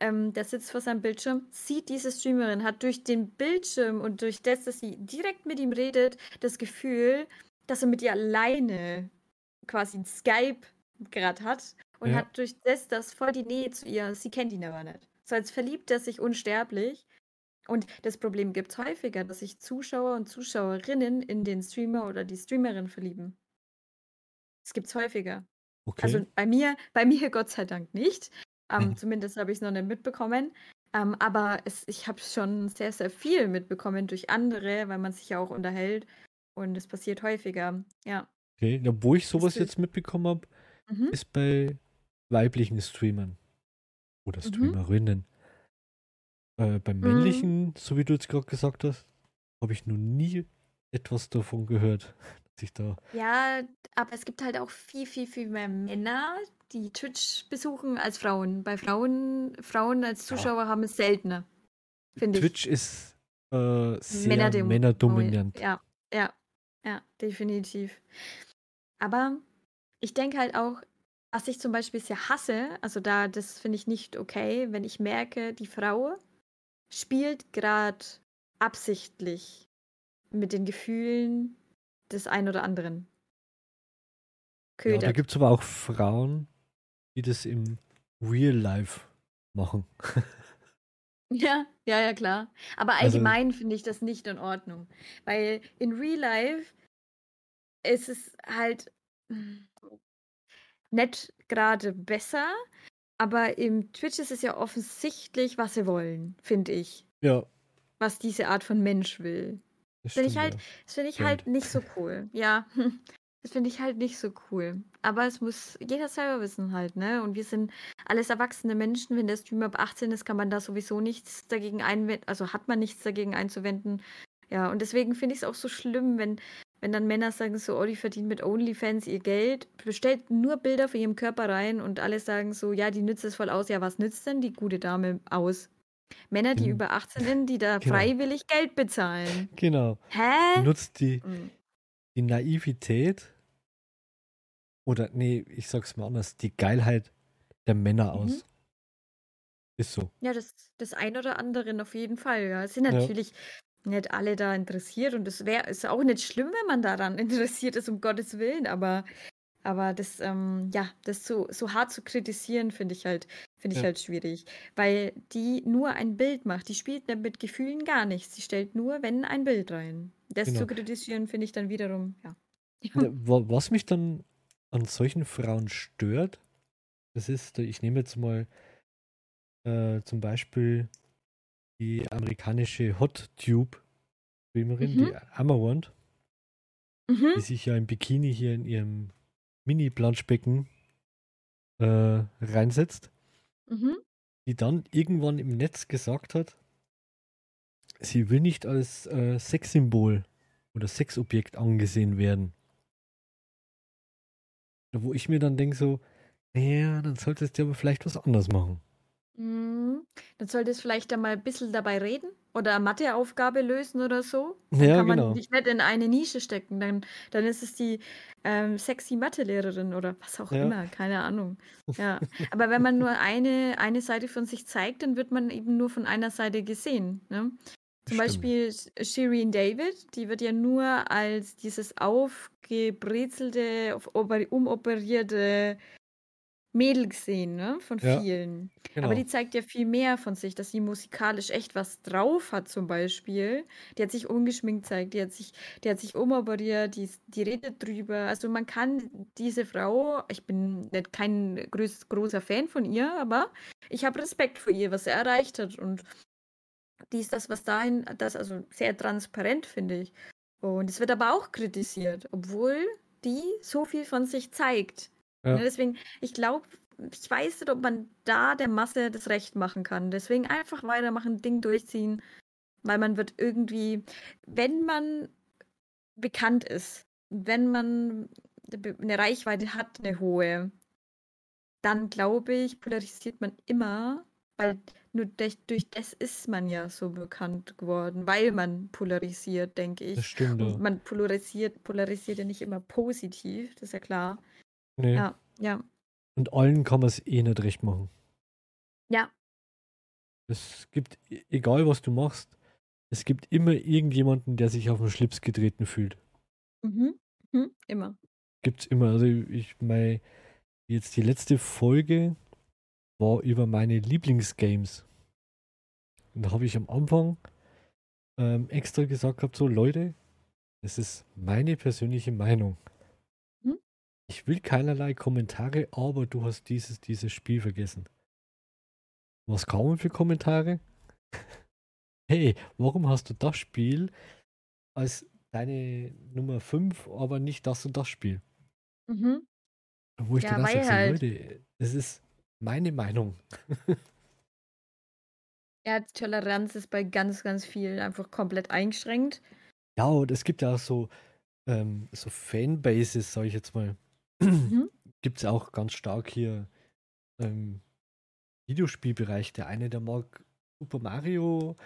ähm, der sitzt vor seinem Bildschirm, sieht diese Streamerin, hat durch den Bildschirm und durch das, dass sie direkt mit ihm redet, das Gefühl, dass er mit ihr alleine quasi Skype gerade hat und Ja. hat durch das, das voll die Nähe zu ihr, sie kennt ihn aber nicht. So als verliebt er sich unsterblich. Und das Problem gibt es häufiger, dass sich Zuschauer und Zuschauerinnen in den Streamer oder die Streamerin verlieben. Das gibt's häufiger. Okay. Also bei mir, bei mir Gott sei Dank nicht. Ähm, Mhm. Zumindest habe ich es noch nicht mitbekommen. Ähm, aber es, ich habe schon sehr, sehr viel mitbekommen durch andere, weil man sich ja auch unterhält. Und es passiert häufiger. Ja. okay. Wo ich sowas jetzt mitbekommen habe, Mhm. ist bei weiblichen Streamern. Oder Mhm. Streamerinnen. Äh, beim Mhm. männlichen, so wie du jetzt gerade gesagt hast, habe ich noch nie etwas davon gehört, dass ich da. Ja, aber es gibt halt auch viel, viel, viel mehr Männer, die Twitch besuchen als Frauen. Bei Frauen, Frauen als Ja. Zuschauer haben es seltener. Finde ich. Twitch ist äh, sehr Männerdem- männerdominant. Ja, ja, ja, definitiv. Aber ich denke halt auch, was ich zum Beispiel sehr hasse, also da, das finde ich nicht okay, wenn ich merke, die Frau spielt gerade absichtlich mit den Gefühlen des einen oder anderen. Ja, da gibt es aber auch Frauen, die das im Real Life machen. Ja, ja, ja, klar. Aber Also- allgemein finde ich das nicht in Ordnung. Weil in Real Life ist es halt mm, nicht gerade besser, Aber im Twitch ist es ja offensichtlich, was sie wollen, finde ich. Ja. Was diese Art von Mensch will. Das finde ich halt, das finde ich halt nicht so cool. Ja. Das finde ich halt nicht so cool. Aber es muss jeder selber wissen halt, ne? Und wir sind alles erwachsene Menschen. Wenn der Stream ab 18 ist, kann man da sowieso nichts dagegen einwenden, also hat man nichts dagegen einzuwenden. Ja, und deswegen finde ich es auch so schlimm, wenn, wenn dann Männer sagen so, oh, die verdienen mit OnlyFans ihr Geld, bestellt nur Bilder von ihrem Körper rein und alle sagen so, ja, die nützt es voll aus. Ja, was nützt denn die gute Dame aus? Männer, die mhm. über 18 sind, die da genau. freiwillig Geld bezahlen. Genau. Hä? Nutzt die, mhm die Naivität oder nee, ich sag's mal anders, die Geilheit der Männer mhm. aus. Ist so. Ja, das, das ein oder andere auf jeden Fall. Ja. Es sind natürlich ja. Nicht alle da interessiert und es wäre ist auch nicht schlimm, wenn man daran interessiert ist, um Gottes Willen, aber, aber das, ähm, ja, das so, so hart zu kritisieren, finde ich halt, finde ich ja. halt schwierig. Weil die nur ein Bild macht. Die spielt mit Gefühlen gar nichts. Sie stellt nur, wenn, ein Bild rein. Das genau. zu kritisieren finde ich dann wiederum, ja. Was mich dann an solchen Frauen stört, das ist, ich nehme jetzt mal äh, zum Beispiel die amerikanische Hot Tube Filmerin, mhm. die Ammerwand, mhm. die sich ja im Bikini hier in ihrem Mini-Planschbecken äh, reinsetzt, mhm. die dann irgendwann im Netz gesagt hat, sie will nicht als äh, Sexsymbol oder Sexobjekt angesehen werden. Wo ich mir dann denke so, naja, dann solltest du aber vielleicht was anderes machen. Mhm. Dann solltest du vielleicht einmal ein bisschen dabei reden oder eine Matheaufgabe lösen oder so. Dann ja, kann man genau. dich nicht in eine Nische stecken. Dann, dann ist es die ähm, sexy Mathelehrerin oder was auch ja. immer, keine Ahnung. Ja. Aber wenn man nur eine, eine Seite von sich zeigt, dann wird man eben nur von einer Seite gesehen. Ne? Zum Stimmt. Beispiel Shireen David, die wird ja nur als dieses aufgebrezelte, umoperierte Mädel gesehen, ne? Von ja, vielen. Genau. Aber die zeigt ja viel mehr von sich, dass sie musikalisch echt was drauf hat, zum Beispiel. Die hat sich ungeschminkt zeigt, die hat sich, die hat sich umoperiert, die, die redet drüber. Also man kann diese Frau, ich bin nicht kein groß, großer Fan von ihr, aber ich habe Respekt vor ihr, was sie erreicht hat. Und die ist das, was dahin, das also sehr transparent, finde ich. Und es wird aber auch kritisiert, obwohl die so viel von sich zeigt. Ja. Ne, deswegen, ich glaube, ich weiß nicht, ob man da der Masse das Recht machen kann. Deswegen einfach weitermachen, Ding durchziehen, weil man wird irgendwie, wenn man bekannt ist, wenn man eine Reichweite hat, eine hohe, dann glaube ich, polarisiert man immer weil nur durch, durch, das ist man ja so bekannt geworden, weil man polarisiert, denke ich. Das stimmt. Und man polarisiert, polarisiert ja nicht immer positiv, das ist ja klar. Nee. Ja, ja. Und allen kann man es eh nicht recht machen. Ja. Es gibt, e-, egal was du machst, es gibt immer irgendjemanden, der sich auf den Schlips getreten fühlt. Mhm. mhm. Immer. Gibt's immer. Also ich meine, jetzt die letzte Folge, war über meine Lieblingsgames. Und da habe ich am Anfang ähm, extra gesagt gehabt, so Leute, das ist meine persönliche Meinung. Ich will keinerlei Kommentare, aber du hast dieses, dieses Spiel vergessen. Was kamen für Kommentare? hey, warum hast du das Spiel als deine Nummer 5, aber nicht das und das Spiel? Mhm. Wo ich ja, dann sage, halt. Leute, es ist meine Meinung. ja, Toleranz ist bei ganz, ganz vielen einfach komplett eingeschränkt. Ja, und es gibt ja auch so, ähm, so Fanbases, sag ich jetzt mal. Mhm. Gibt es auch ganz stark hier im Videospielbereich. Der eine, der mag Super Mario.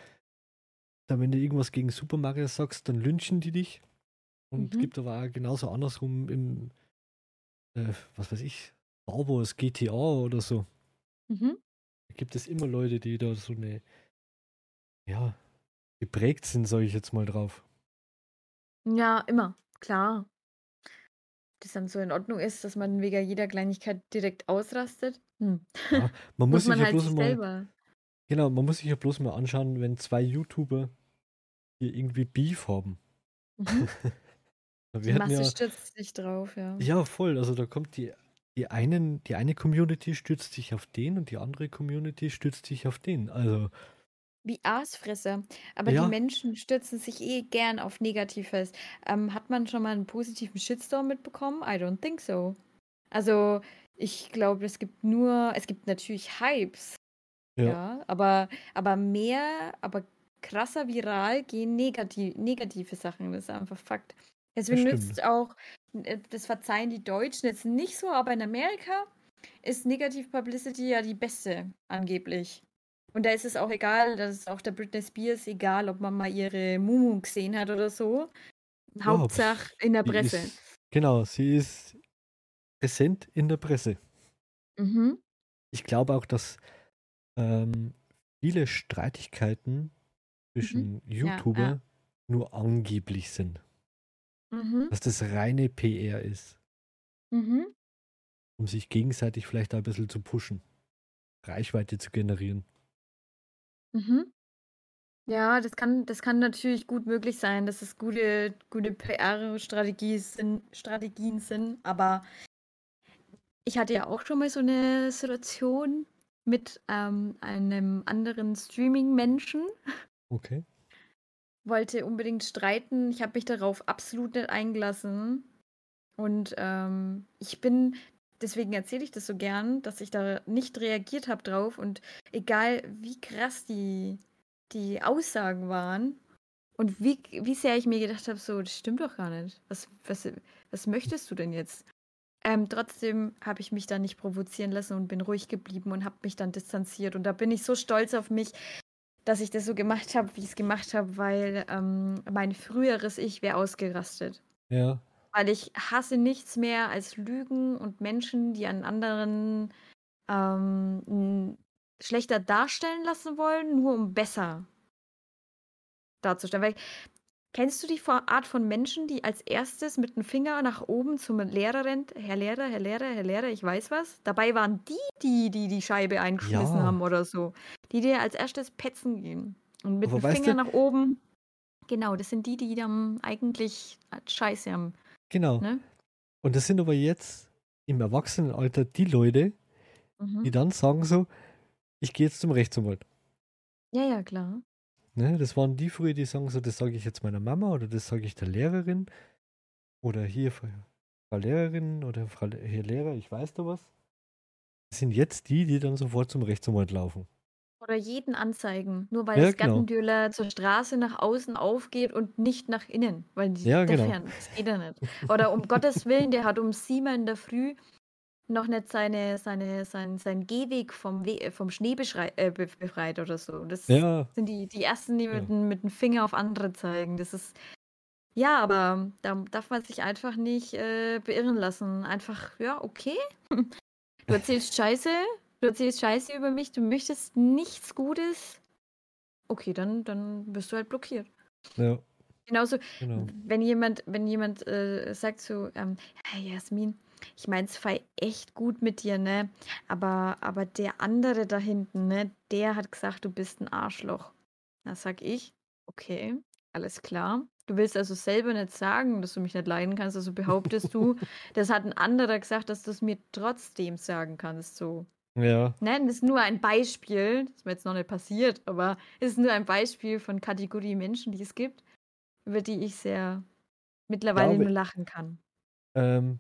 Dann, wenn du irgendwas gegen Super Mario sagst, dann lynchen die dich. Und mhm. gibt aber auch genauso andersrum im, äh, was weiß ich, Star Wars GTA oder so. Mhm. Da gibt es immer Leute, die da so eine, ja, geprägt sind, sage ich jetzt mal drauf. Ja, immer, klar. Das dann so in Ordnung ist, dass man wegen jeder Kleinigkeit direkt ausrastet. Hm. Ja, man muss, muss man sich halt ja bloß mal, selber. Genau, man muss sich ja bloß mal anschauen, wenn zwei YouTuber hier irgendwie Beef haben. Mhm. die Masse ja, stürzt sich drauf, ja. Ja, voll. Also da kommt die die einen, die eine Community stützt sich auf den und die andere Community stützt sich auf den. Also Wie Aasfresser. Aber die ja, Menschen stürzen sich eh gern auf Negatives. Ähm, hat man schon mal einen positiven Shitstorm mitbekommen? I don't think so. Also, ich glaube, es gibt nur, es gibt natürlich Hypes, ja, ja, aber, aber mehr, aber krasser viral gehen negativ, negative Sachen. Das ist einfach Fakt. das Deswegen stimmt. nützt auch, äh, das verzeihen die Deutschen jetzt nicht so, aber in Amerika ist Negative Publicity ja die beste, angeblich. Und da ist es auch egal, das ist auch der Britney Spears egal, ob man mal ihre Mumu gesehen hat oder so. Hauptsache in der Presse. ist, genau, sie ist präsent in der Presse. Mhm. Ich glaube auch, dass ähm, viele Streitigkeiten Mhm. zwischen Ja, ja. YouTuber nur angeblich sind. Mhm. Dass das reine PR ist, Mhm. um sich gegenseitig vielleicht ein bisschen zu pushen, Reichweite zu generieren. Mhm. Ja, das kann, das kann natürlich gut möglich sein, dass es gute, gute PR-Strategien sind, Strategien sind, aber ich hatte ja auch schon mal so eine Situation mit ähm, einem anderen Streaming-Menschen, Okay. wollte unbedingt streiten. Ich habe mich darauf absolut nicht eingelassen. Und ähm, ich bin, deswegen erzähle ich das so gern, dass ich da nicht reagiert habe drauf. Und egal wie krass die, die Aussagen waren und wie, wie sehr ich mir gedacht habe, so, das stimmt doch gar nicht. Was, was, was möchtest du denn jetzt? Ähm, trotzdem habe ich mich dann nicht provozieren lassen und bin ruhig geblieben und habe mich dann distanziert. Und da bin ich so stolz auf mich, dass ich das so gemacht habe, wie ich es gemacht habe, weil ähm, mein früheres Ich wäre ausgerastet. Ja, Weil ich hasse nichts mehr als Lügen und Menschen, die einen anderen ähm, schlechter darstellen lassen wollen, nur um besser darzustellen. Weil kennst du die Art von Menschen, die als erstes mit dem Finger nach oben zum Lehrer rennt? Herr Lehrer, Herr Lehrer, Herr Lehrer, ich weiß was. Dabei waren die, die, die die Scheibe eingeschmissen Ja. haben oder so. Die dir als erstes petzen gehen. Und mit dem Finger nach oben. Genau, das sind die, die dann eigentlich Scheiße haben. Genau. Ne? Und das sind aber jetzt im Erwachsenenalter die Leute, Mhm. die dann sagen so, ich gehe jetzt zum Rechtsanwalt. Ja, ja, klar. Ne, das waren die früher, die sagen so, das sage ich jetzt meiner Mama oder das sage ich der Lehrerin oder hier Frau Lehrerin oder Frau Herr Lehrer, ich weiß da was. Das sind jetzt die, die dann sofort zum Rechtsanwalt laufen. Oder jeden anzeigen, nur weil Ja, das genau. Zur Straße nach außen aufgeht und nicht nach innen. Weil die Ja, genau. dächern, das geht ja nicht. Oder um Gottes Willen, der hat um sieben in der Früh noch nicht seine, seine, sein, sein Gehweg vom, We äh, vom Schnee äh, be- befreit oder so. Das Ja, sind die, die ersten, die Ja. mit, dem- mit dem Finger auf andere zeigen. Das ist. Ja, aber da darf man sich einfach nicht äh, beirren lassen. Einfach, ja, okay. Du erzählst Scheiße, du erzählst Scheiße über mich, du möchtest nichts Gutes. Okay, dann, dann wirst du halt blockiert. ja, Genauso, genau. wenn jemand, wenn jemand äh, sagt so, ähm, hey Jasmin, ich mein's fei echt gut mit dir, ne? Aber, aber der andere da hinten, ne, der hat gesagt, du bist ein Arschloch. Da sag ich, okay, alles klar. Du willst also selber nicht sagen, dass du mich nicht leiden kannst, also behauptest du, das hat ein anderer gesagt, dass du es mir trotzdem sagen kannst, so. Ja, Ne, das ist nur ein Beispiel, das ist mir jetzt noch nicht passiert, aber es ist nur ein Beispiel von Kategorie Menschen, die es gibt, über die ich sehr mittlerweile Glaube- nur lachen kann. ähm,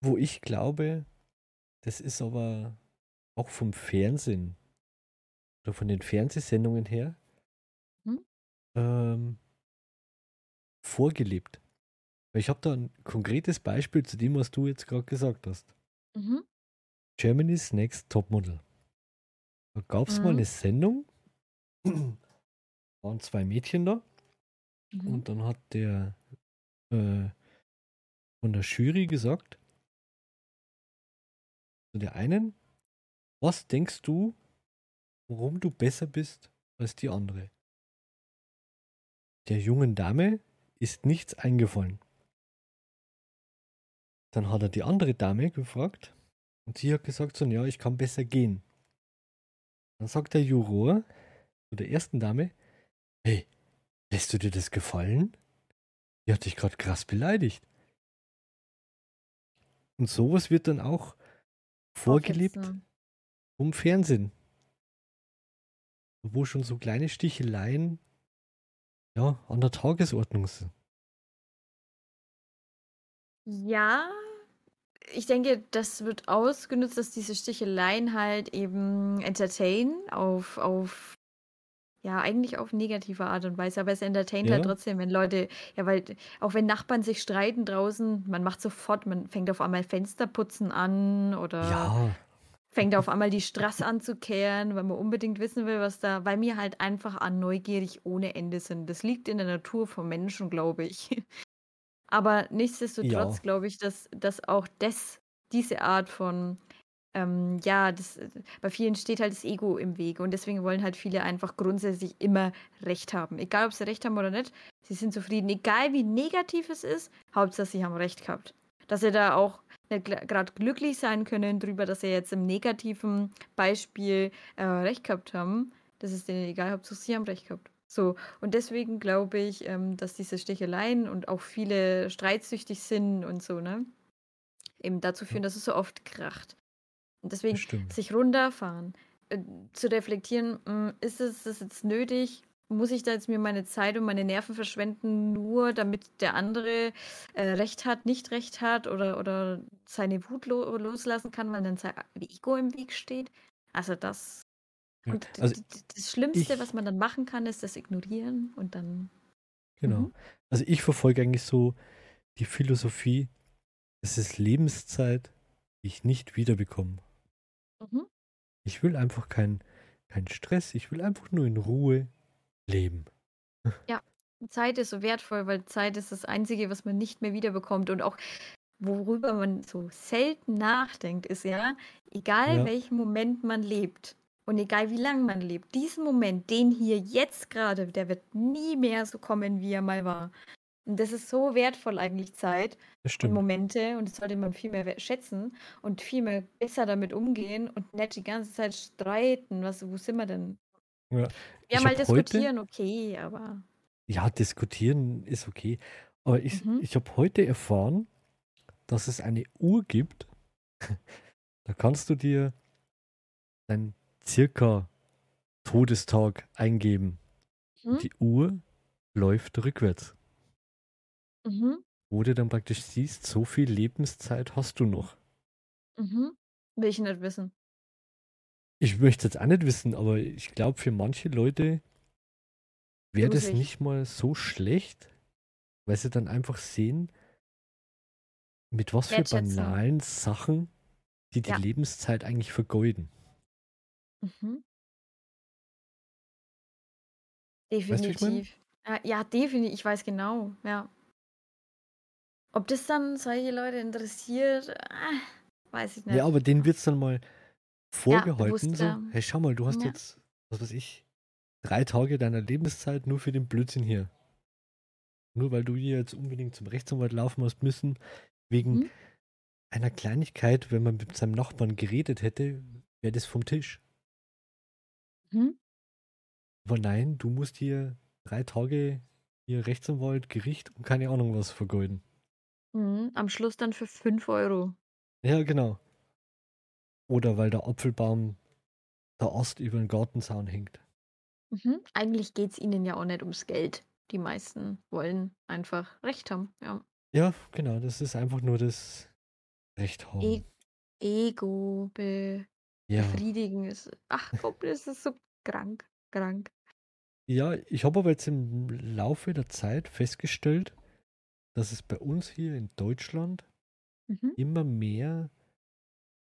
wo ich glaube, das ist aber auch vom Fernsehen oder von den Fernsehsendungen her Hm? ähm, vorgelebt. Weil Ich habe da ein konkretes Beispiel zu dem, was du jetzt gerade gesagt hast. Mhm. Germany's Next Topmodel. Da gab es mal Mhm. eine Sendung, waren zwei Mädchen da Mhm. und dann hat der äh, von der Jury gesagt, zu der einen, was denkst du, warum du besser bist als die andere? Der jungen Dame ist nichts eingefallen. Dann hat er die andere Dame gefragt und sie hat gesagt, so, ja, ich kann besser gehen. Dann sagt der Juror zu der ersten Dame, hey, lässt du dir das gefallen? Die hat dich gerade krass beleidigt. Und sowas wird dann auch vorgelebt Aufhetzen. vom Fernsehen. Wo schon so kleine Sticheleien ja, an der Tagesordnung sind. Ja, ich denke, das wird ausgenutzt, dass diese Sticheleien halt eben entertainen auf, auf, ja, eigentlich auf negative Art und Weise, aber es entertaint halt Ja, trotzdem, wenn Leute, ja, weil auch wenn Nachbarn sich streiten draußen, man macht sofort, man fängt auf einmal Fensterputzen an oder ja, fängt auf einmal die Straße an zu kehren, weil man unbedingt wissen will, was da, weil wir halt einfach an neugierig ohne Ende sind. Das liegt in der Natur von Menschen, glaube ich. Aber nichtsdestotrotz ja, glaube ich, dass, dass auch das, diese Art von, ähm, ja, das, äh, bei vielen steht halt das Ego im Weg und deswegen wollen halt viele einfach grundsätzlich immer Recht haben. Egal, ob sie Recht haben oder nicht, sie sind zufrieden. Egal, wie negativ es ist, Hauptsache, sie haben Recht gehabt. Dass sie da auch nicht gerade glücklich sein können drüber, dass sie jetzt im negativen Beispiel äh, Recht gehabt haben, das ist denen egal, Hauptsache, sie haben Recht gehabt. So, und deswegen glaube ich, ähm, dass diese Sticheleien und auch viele streitsüchtig sind und so, ne? Eben dazu führen, dass es so oft kracht. Und deswegen bestimmt. sich runterfahren, äh, zu reflektieren, mh, ist es das jetzt nötig? Muss ich da jetzt mir meine Zeit und meine Nerven verschwenden, nur damit der andere äh, Recht hat, nicht Recht hat oder, oder seine Wut lo loslassen kann, weil dann sein Ego im Weg steht? Also das. D- Also das Schlimmste, ich, was man dann machen kann, ist das Ignorieren und dann. genau. Mhm. Also ich verfolge eigentlich so die Philosophie, es ist Lebenszeit, die ich nicht wiederbekomme. Mhm. Ich will einfach keinen keinen Stress, ich will einfach nur in Ruhe leben. Ja, Zeit ist so wertvoll, weil Zeit ist das Einzige, was man nicht mehr wiederbekommt. Und auch worüber man so selten nachdenkt, ist ja, egal Ja, welchen Moment man lebt und egal wie lange man lebt, diesen Moment, den hier jetzt gerade, der wird nie mehr so kommen, wie er mal war. Und das ist so wertvoll eigentlich Zeit das und. Momente und das sollte man viel mehr schätzen und viel mehr besser damit umgehen und nicht die ganze Zeit streiten. Was, wo sind wir denn? Ja. Ja, mal habe heute, diskutieren, okay, aber. ja, diskutieren ist okay, aber ich, Mhm. ich habe heute erfahren, dass es eine Uhr gibt, da kannst du dir deinen circa Todestag eingeben. Mhm. Die Uhr läuft rückwärts, Mhm. wo du dann praktisch siehst, so viel Lebenszeit hast du noch. Mhm. Will ich nicht wissen. Ich möchte jetzt auch nicht wissen, aber ich glaube, für manche Leute wäre das nicht mal so schlecht, weil sie dann einfach sehen, mit was für banalen Sachen die die Ja. Lebenszeit eigentlich vergeuden. Mhm. Weißt du, wie ich meine? Definitiv. Ja, ja, definitiv. Ich weiß genau. Ja. Ob das dann solche Leute interessiert, ah, weiß ich Ja, nicht. aber denen wird es dann mal Ja, vorgehalten, so, bewusster. hey, schau mal, du hast Ja. jetzt, was weiß ich, drei Tage deiner Lebenszeit nur für den Blödsinn hier. Nur weil du hier jetzt unbedingt zum Rechtsanwalt laufen hast müssen, wegen Mhm. einer Kleinigkeit, wenn man mit seinem Nachbarn geredet hätte, wäre das vom Tisch. Mhm. Aber nein, du musst hier drei Tage hier Rechtsanwalt, Gericht und keine Ahnung was vergeuden. Mhm. Am Schluss dann für 5 Euro. Ja, genau. Oder weil der Apfelbaum der Ast über den Gartenzaun hängt. Mhm. Eigentlich geht es ihnen ja auch nicht ums Geld. Die meisten wollen einfach Recht haben. Ja. Ja, genau, das ist einfach nur das Recht haben. E Ego be Ja. befriedigen ist. Ach komm, das ist so krank. Krank. Ja, ich habe aber jetzt im Laufe der Zeit festgestellt, dass es bei uns hier in Deutschland Mhm. immer mehr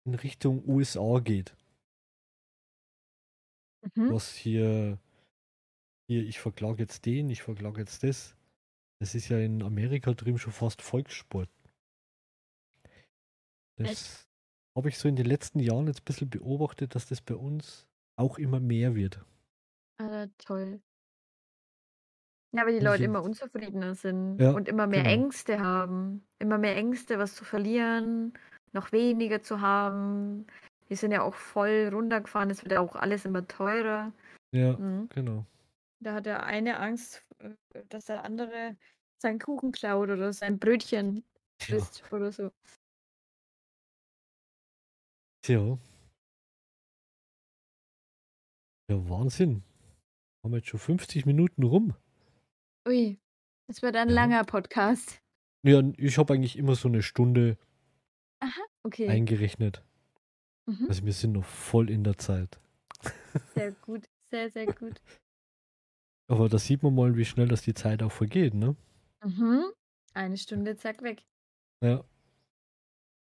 in Richtung USA geht. Mhm. Was hier, hier, ich verklage jetzt den, ich verklage jetzt das. Das ist ja in Amerika drüben schon fast Volkssport. Das habe ich so in den letzten Jahren jetzt ein bisschen beobachtet, dass das bei uns auch immer mehr wird. Ah, toll. Ja, weil die Leute immer unzufriedener sind Ja, und immer mehr genau. Ängste haben. Immer mehr Ängste, was zu verlieren, noch weniger zu haben. Wir sind ja auch voll runtergefahren, es wird ja auch alles immer teurer. Ja, Mhm. genau. Da hat der eine Angst, äh, dass der andere seinen Kuchen klaut oder sein Brötchen Ja. frisst oder so. Tja. Ja, Wahnsinn. Haben wir jetzt schon 50 Minuten rum. Ui, das wird ein Ja. langer Podcast. Ja, ich habe eigentlich immer so eine Stunde Okay, eingerechnet. Mhm. Also wir sind noch voll in der Zeit. sehr gut. Sehr, sehr gut. Aber da sieht man mal, wie schnell das die Zeit auch vergeht, ne? Mhm. Eine Stunde, zack, weg. Ja.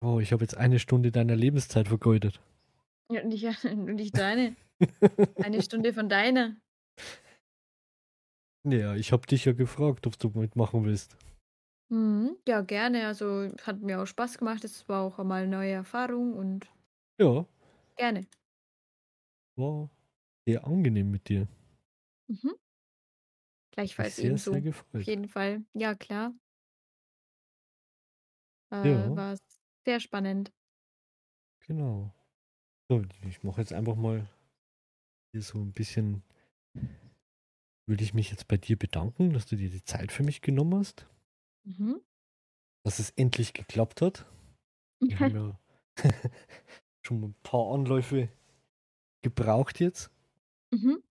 Oh, ich habe jetzt eine Stunde deiner Lebenszeit vergeudet. Ja, und ich, und ich deine. Eine Stunde von deiner. Ja, ich habe dich ja gefragt, ob du mitmachen willst. Mhm. Ja, gerne. Also hat mir auch Spaß gemacht. Es war auch mal eine neue Erfahrung und Ja, gerne. war sehr angenehm mit dir. Mhm. Gleichfalls sehr, ebenso. sehr Auf gefreut. jeden Fall. Ja, klar. Äh, Ja. War sehr spannend. Genau. So, ich mache jetzt einfach mal hier so ein bisschen. Will ich mich jetzt bei dir bedanken, dass du dir die Zeit für mich genommen hast, Mhm. dass es endlich geklappt hat. Wir haben ja schon ein paar Anläufe gebraucht jetzt. Mhm.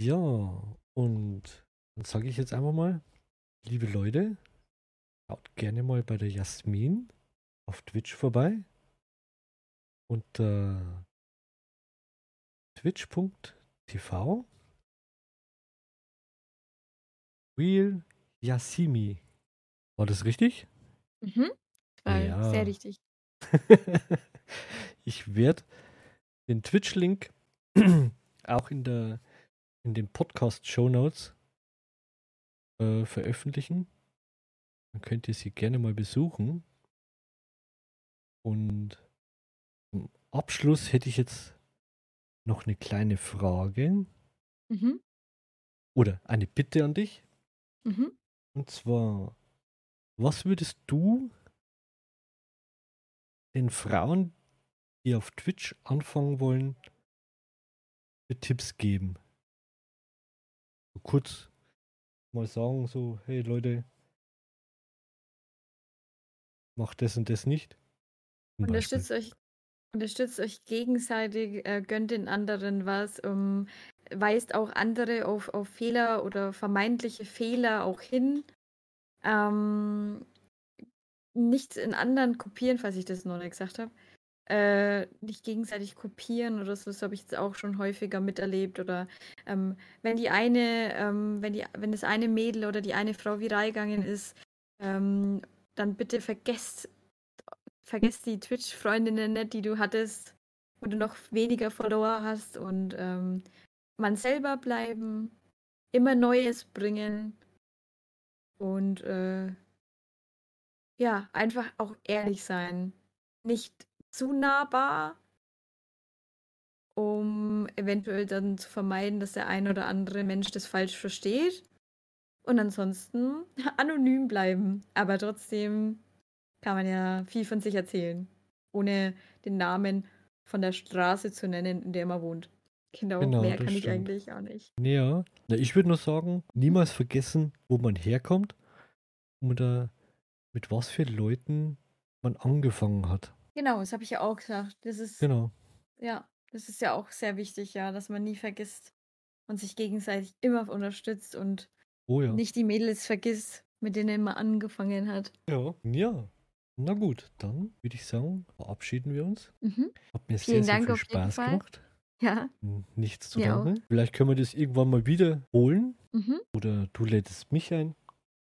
Ja, und dann sage ich jetzt einfach mal, liebe Leute, schaut gerne mal bei der Jasmin auf Twitch vorbei. Unter twitch.tv Real Yasimi. War das richtig? Mhm. War Ja. sehr richtig. ich werde den Twitch-Link auch in der in den Podcast-Show Notes äh, veröffentlichen. Dann könnt ihr sie gerne mal besuchen. Und zum Abschluss hätte ich jetzt noch eine kleine Frage Mhm. oder eine Bitte an dich. Mhm. Und zwar, was würdest du den Frauen, die auf Twitch anfangen wollen, für Tipps geben? So kurz mal sagen, so, hey Leute, macht das und das nicht. Unterstützt euch, unterstützt euch gegenseitig, äh, gönnt den anderen was, ähm, weist auch andere auf, auf Fehler oder vermeintliche Fehler auch hin. Ähm, nichts in anderen kopieren, falls ich das noch nicht gesagt habe. Äh, nicht gegenseitig kopieren oder so, das habe ich jetzt auch schon häufiger miterlebt. Oder ähm, wenn die eine, ähm, wenn die, wenn das eine Mädel oder die eine Frau viral gegangen ist, ähm, dann bitte vergesst, vergesst die Twitch-Freundinnen nicht, die du hattest, wo du noch weniger Follower hast und ähm, man selber bleiben, immer Neues bringen und äh, ja, einfach auch ehrlich sein. Nicht zu nahbar, um eventuell dann zu vermeiden, dass der ein oder andere Mensch das falsch versteht. Und ansonsten anonym bleiben. Aber trotzdem kann man ja viel von sich erzählen, ohne den Namen von der Straße zu nennen, in der man wohnt. Genau, Genau, mehr kann ich stimmt. eigentlich auch nicht. Ja, na, ich würde nur sagen, niemals vergessen, wo man herkommt oder mit was für Leuten man angefangen hat. Genau, das habe ich ja auch gesagt. Das ist, Genau. ja, das ist ja auch sehr wichtig, ja, dass man nie vergisst und sich gegenseitig immer unterstützt und Oh ja. nicht die Mädels vergisst, mit denen man angefangen hat. Ja. Ja. Na gut, dann würde ich sagen, verabschieden wir uns. Mhm. Hat mir Vielen sehr, sehr Dank viel auf jeden Spaß gemacht. Ja. Nichts zu auch. danken. Vielleicht können wir das irgendwann mal wiederholen. Mhm. Oder du lädst mich ein.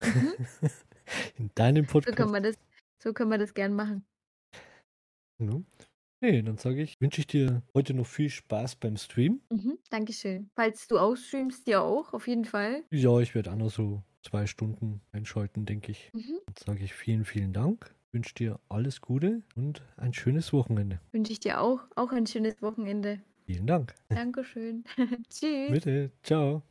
Mhm. In deinem So Podcast. können wir das, so können wir das gern machen. Ja. Nee, dann sage ich, wünsche ich dir heute noch viel Spaß beim Stream. Mhm. Dankeschön. Falls du ausstreamst, dir auch, auf jeden Fall. Ja, ich werde auch noch so zwei Stunden einschalten, denke ich. Mhm. Dann sage ich vielen, vielen Dank. Wünsche dir alles Gute und ein schönes Wochenende. Wünsche ich dir auch, auch ein schönes Wochenende. Vielen Dank. Dankeschön. Tschüss. Bitte. Ciao.